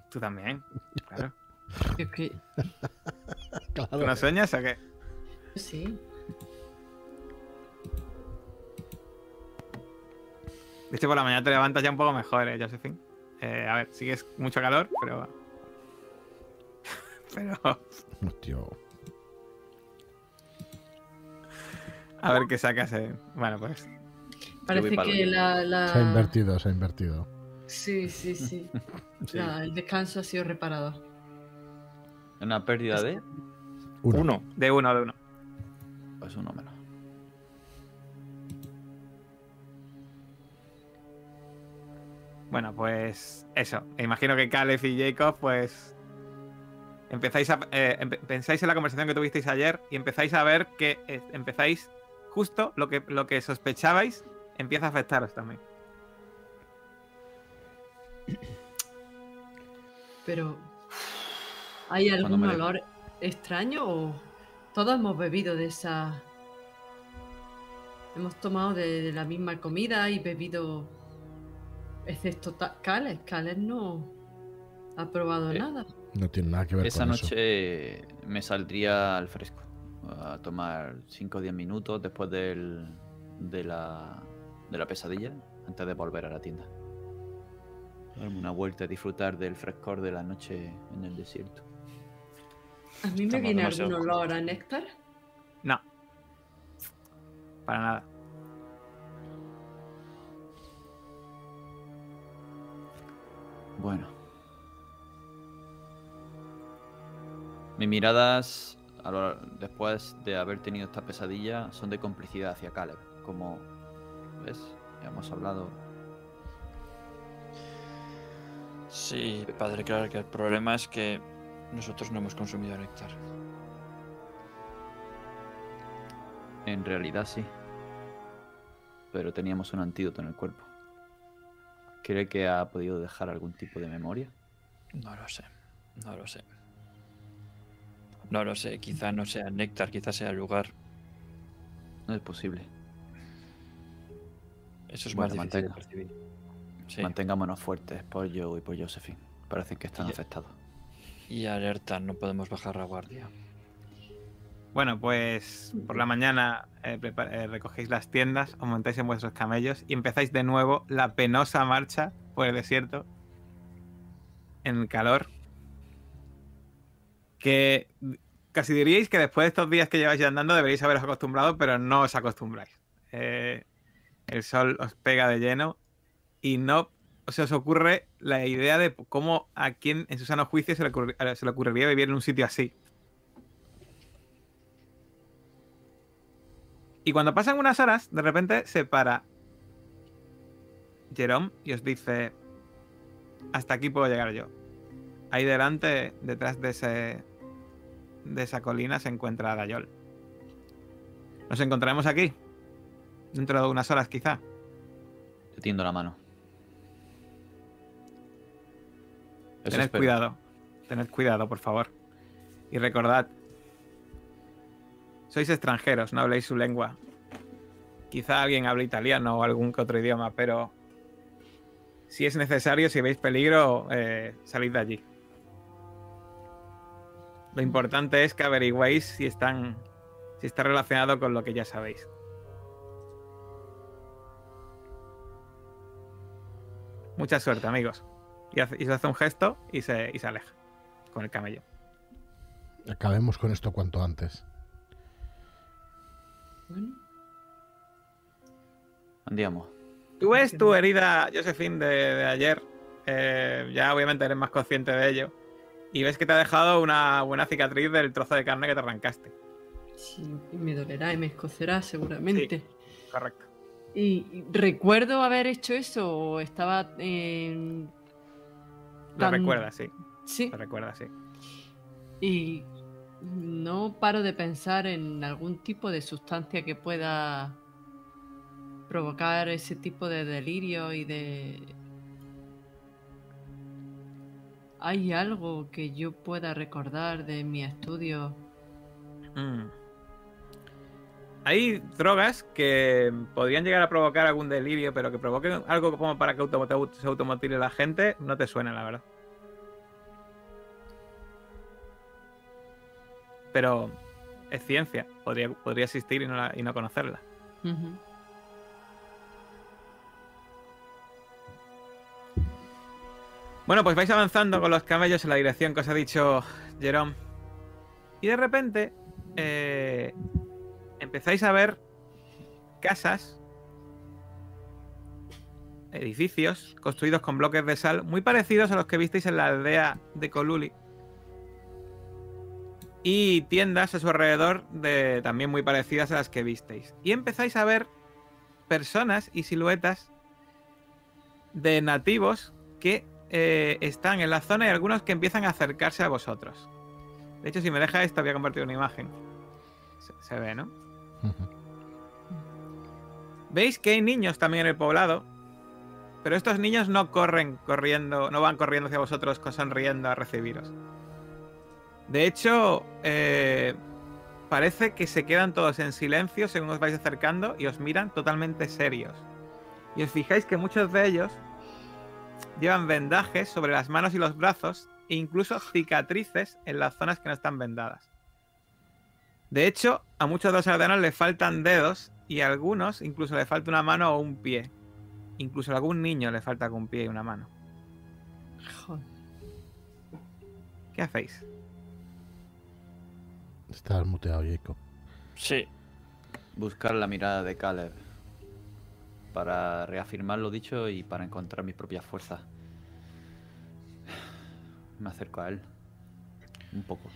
Tú también, claro. Es que ¿Tú no sueñas o qué? sí. De hecho, por la mañana te levantas ya un poco mejor, ¿eh, Josephine? Eh, a ver, sigues mucho calor, pero. Pero Hostia. a ver qué sacas. en- Bueno, pues Parece que el- la, la- Se ha invertido, se ha invertido. Sí, sí, sí. Sí. La- el descanso ha sido reparado. Una pérdida de. Uno. Uno. de uno, de uno. Pues uno menos. Bueno, pues eso. Imagino que Caleb y Jacob, pues. Empezáis a. eh, empe- pensáis en la conversación que tuvisteis ayer y empezáis a ver que eh, empezáis justo lo que, lo que sospechabais empieza a afectaros también. Pero. ¿Hay algún olor extraño o todos hemos bebido de esa. Hemos tomado de, de la misma comida y bebido. Excepto Cales. Cales no ha probado Eh, nada. No tiene nada que ver Esa con eso. noche me saldría al fresco. A tomar 5 o 10 minutos después del, de, la, de la pesadilla. Antes de volver a la tienda. Darme una vuelta y disfrutar del frescor de la noche en el desierto. A mí me Estamos viene demasiado algún olor a néctar. No. Para nada. Bueno. Mis miradas, lo- después de haber tenido esta pesadilla, son de complicidad hacia Caleb. Como, ¿ves? Ya hemos hablado. Sí, padre, claro que el problema es que nosotros no hemos consumido néctar. En realidad sí. Pero teníamos un antídoto en el cuerpo. ¿Cree que ha podido dejar algún tipo de memoria? No lo sé, no lo sé. No lo sé, quizá no sea néctar, quizá sea lugar. No es posible. Eso es Bueno, más difícil de percibir. Sí, Mantengámonos fuertes por Joe y por Josephine. Parece que están afectados. y alerta, no podemos bajar la guardia. Bueno, pues por la mañana eh, eh, recogéis las tiendas, os montáis en vuestros camellos y empezáis de nuevo la penosa marcha por el desierto en el calor. Que casi diríais que después de estos días que lleváis andando deberíais haberos acostumbrado, pero no os acostumbráis. Eh, el sol os pega de lleno y no se os ocurre la idea de cómo a quién en su sano juicio se le, ocurri- se le ocurriría vivir en un sitio así. Y cuando pasan unas horas, de repente se para Jerome y os dice: Hasta aquí puedo llegar yo. Ahí delante, detrás de ese. de esa colina, se encuentra Dayol. Nos encontraremos aquí. Dentro de unas horas, quizá. Te tiendo la mano. Eso Tened espero. cuidado. Tened cuidado, por favor. Y recordad. Sois extranjeros, no habléis su lengua. Quizá alguien hable italiano o algún que otro idioma, pero si es necesario, si veis peligro, eh, salid de allí. Lo importante es que averigüéis si están si está relacionado con lo que ya sabéis. Mucha suerte, amigos. Y, hace, y se hace un gesto y se, y se aleja con el camello. Acabemos con esto cuanto antes. Bueno, Andiamo. Tú ves tu herida, Josephine, de, de ayer. eh, ya obviamente eres más consciente de ello. Y ves que te ha dejado una buena cicatriz del trozo de carne que te arrancaste. sí, me dolerá y me escocerá seguramente. Correcto. Y recuerdo haber hecho eso o estaba en... Lo Tan- recuerdas, sí. Sí, Lo recuerdas, sí. y no paro de pensar en algún tipo de sustancia que pueda provocar ese tipo de delirio y de... ¿Hay algo que yo pueda recordar de mi estudio? Mm. Hay drogas que podrían llegar a provocar algún delirio, pero que provoquen algo como para que se automotile la gente, no te suena, la verdad. Pero es ciencia, podría, podría existir y no, la- y no conocerla. Bueno, pues vais avanzando con los camellos en la dirección que os ha dicho Jerome. Y de repente eh, empezáis a ver casas, edificios construidos con bloques de sal muy parecidos a los que visteis en la aldea de Coluli. Y tiendas a su alrededor de, también muy parecidas a las que visteis. Y empezáis a ver personas y siluetas de nativos que eh, están en la zona y algunos que empiezan a acercarse a vosotros. De hecho, si me deja esto, voy a compartir una imagen. Se, se ve, ¿no? Veis que hay niños también en el poblado, pero estos niños no corren corriendo, no van corriendo hacia vosotros sonriendo a recibiros. De hecho, eh, parece que se quedan todos en silencio según os vais acercando y os miran totalmente serios. Y os fijáis que muchos de ellos llevan vendajes sobre las manos y los brazos e incluso cicatrices en las zonas que no están vendadas. De hecho, a muchos de los aldeanos les faltan dedos y a algunos incluso le falta una mano o un pie. Incluso a algún niño le falta un pie y una mano. Joder. ¿Qué hacéis? Estás muteado, Jacob. Sí, Buscar la mirada de Caleb. Para reafirmar lo dicho y para encontrar mis propias fuerzas. Me acerco a él. Un poco.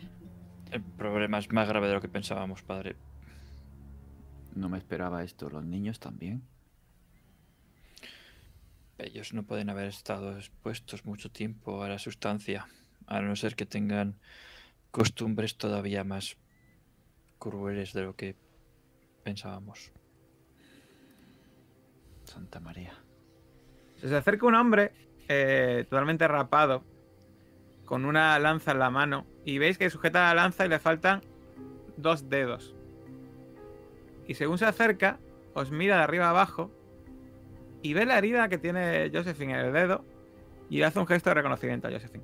el problema es más grave de lo que pensábamos, padre. No me esperaba esto. ¿Los niños también? Ellos no pueden haber estado expuestos mucho tiempo a la sustancia, a no ser que tengan costumbres todavía más crueles de lo que pensábamos. Santa María. Se os acerca un hombre eh, totalmente rapado, con una lanza en la mano, y veis que sujeta la lanza y le faltan dos dedos. Y según se acerca, os mira de arriba abajo y ve la herida que tiene Josephine en el dedo y le hace un gesto de reconocimiento a Josephine.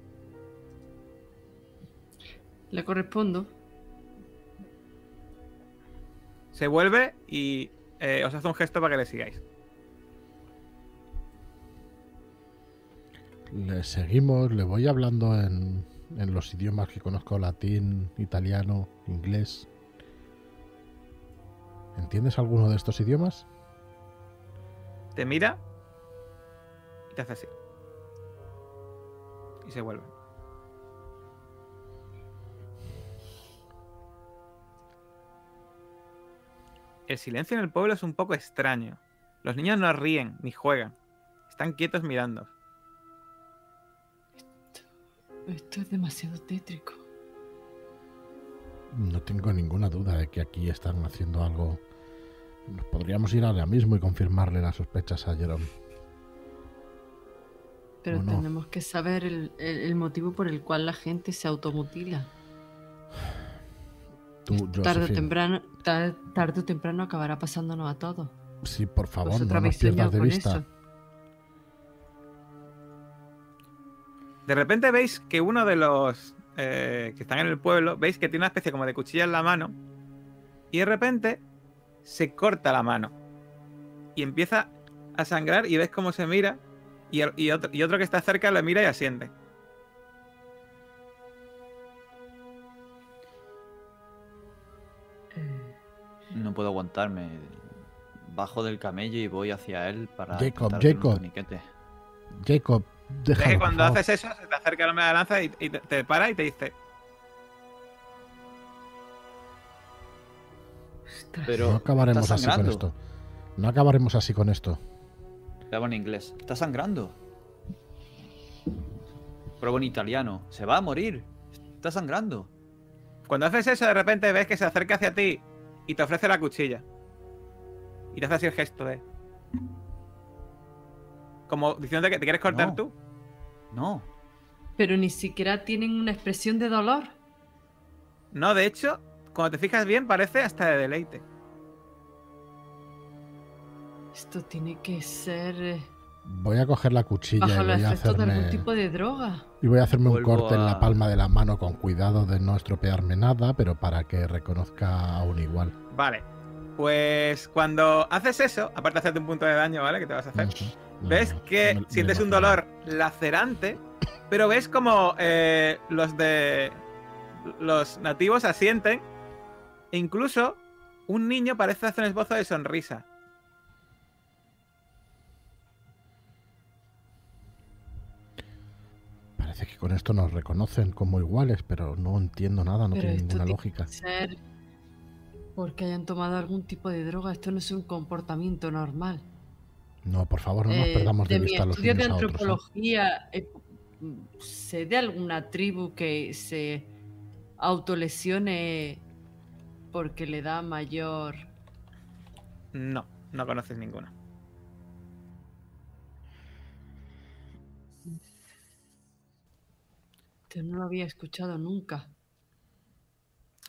Le correspondo. Se vuelve y eh, os hace un gesto para que le sigáis. Le seguimos, le voy hablando en, en los idiomas que conozco, latín, italiano, inglés. ¿Entiendes alguno de estos idiomas? Te mira y te hace así. Y se vuelve. El silencio en el pueblo es un poco extraño. Los niños no ríen ni juegan. Están quietos mirando. Esto es demasiado tétrico. No tengo ninguna duda de que aquí están haciendo algo. Nos podríamos ir ahora mismo y confirmarle las sospechas a Jerome. Pero tenemos que saber el, el- el motivo por el cual la gente se automutila. Tú, Tarde o, temprano, tar- tarde o temprano acabará pasándonos a todos. Sí, por favor, Vosotros no nos pierdas de vista. eso. De repente veis que uno de los eh, que están en el pueblo, veis que tiene una especie como de cuchilla en la mano. Y de repente se corta la mano. Y empieza a sangrar y ves cómo se mira. Y, otro, y otro que está cerca lo mira y asiente. No puedo aguantarme. Bajo del camello y voy hacia él para. Jacob, un Jacob. Déjalo. que por cuando haces eso, se te acerca el hombre de la lanza y, y te, te para y te dice. Pero. No acabaremos así con esto. No acabaremos así con esto. Le hago en inglés. Está sangrando. Pruebo en italiano. Se va a morir. Está sangrando. Cuando haces eso, de repente ves que se acerca hacia ti y te ofrece la cuchilla. Y te hace así el gesto de. Como diciendo que te quieres cortar No. tú. No. Pero ni siquiera tienen una expresión de dolor. No, de hecho, cuando te fijas bien, parece hasta de deleite. Esto tiene que ser eh, Voy a coger la cuchilla bajo y voy a, efectos de algún hacerme, tipo de droga. y voy a hacerme un corte en la a- palma de la mano con cuidado de no estropearme nada, pero para que reconozca aún igual. Vale. Pues cuando haces eso, aparte de hacerte un punto de daño, ¿vale? Que te vas a hacer. Ujú. No, ves no, que me- me sientes un dolor lacerante, pero ves como eh, los de los nativos asienten e incluso un niño parece hacer un esbozo de sonrisa. Parece que con esto nos reconocen como iguales, pero no entiendo nada, no Pero tiene ninguna tiene lógica. que ser porque hayan tomado algún tipo de droga. Esto no es un comportamiento normal. No, por favor, no nos Eh, perdamos de, de mi vista a los estudio de unos a otros. ¿eh? antropología, eh, ¿sé de alguna tribu que se autolesione porque le da mayor... No, no conoces ninguna. Yo no lo había escuchado nunca.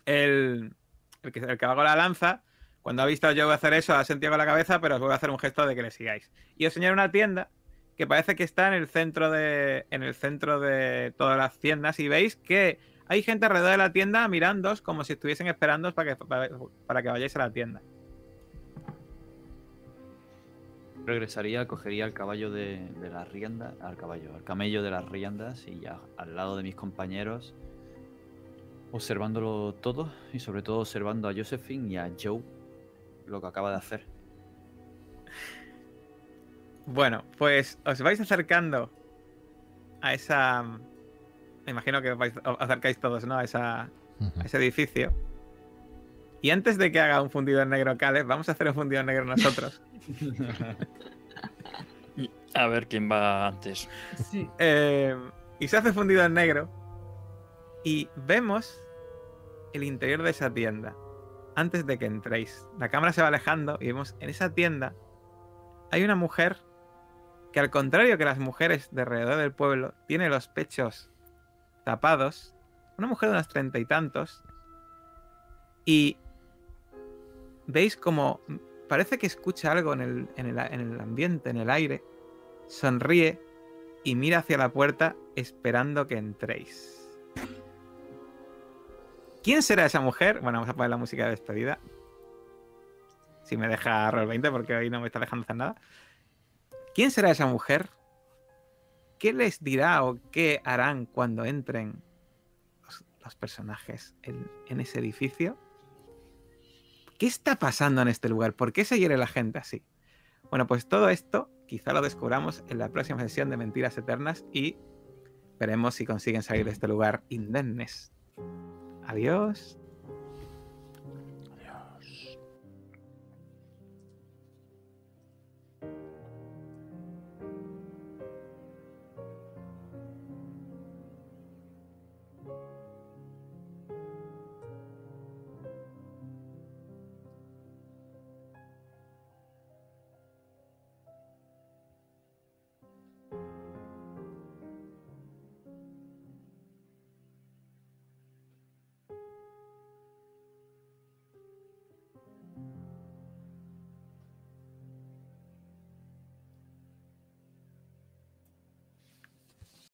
El, el que, el que va con la lanza, cuando ha visto yo hacer eso, ha sentido con la cabeza, pero os voy a hacer un gesto de que le sigáis. Y os señala una tienda que parece que está en el centro de, en el centro de todas las tiendas y veis que hay gente alrededor de la tienda mirándoos como si estuviesen esperando para que, para que vayáis a la tienda. Regresaría, cogería el caballo de, de las riendas, al caballo, al camello de las riendas y ya al lado de mis compañeros, observándolo todo y sobre todo observando a Josephine y a Joe lo que acaba de hacer. Bueno, pues os vais acercando a esa. Me imagino que vais, os acercáis todos, ¿no? A, esa, a ese edificio. Y antes de que haga un fundido en negro Cales, vamos a hacer un fundido en negro nosotros. A ver quién va antes. Sí. Eh, y se hace fundido en negro. Y vemos el interior de esa tienda. Antes de que entréis. La cámara se va alejando y vemos en esa tienda hay una mujer que al contrario que las mujeres de alrededor del pueblo, tiene los pechos tapados. Una mujer de unos treinta y tantos. Y veis como parece que escucha algo en el, en el- en el ambiente, en el aire. Sonríe y mira hacia la puerta esperando que entréis. ¿Quién será esa mujer? Bueno, vamos a poner la música de despedida. Si me deja Roll 20, porque hoy no me está dejando hacer nada. ¿Quién será esa mujer? ¿Qué les dirá o qué harán cuando entren los, personajes en, en ese edificio? ¿Qué está pasando en este lugar? ¿Por qué se hiere la gente así? Bueno, pues todo esto quizá lo descubramos en la próxima sesión de Mentiras Eternas y veremos si consiguen salir de este lugar indemnes. Adiós.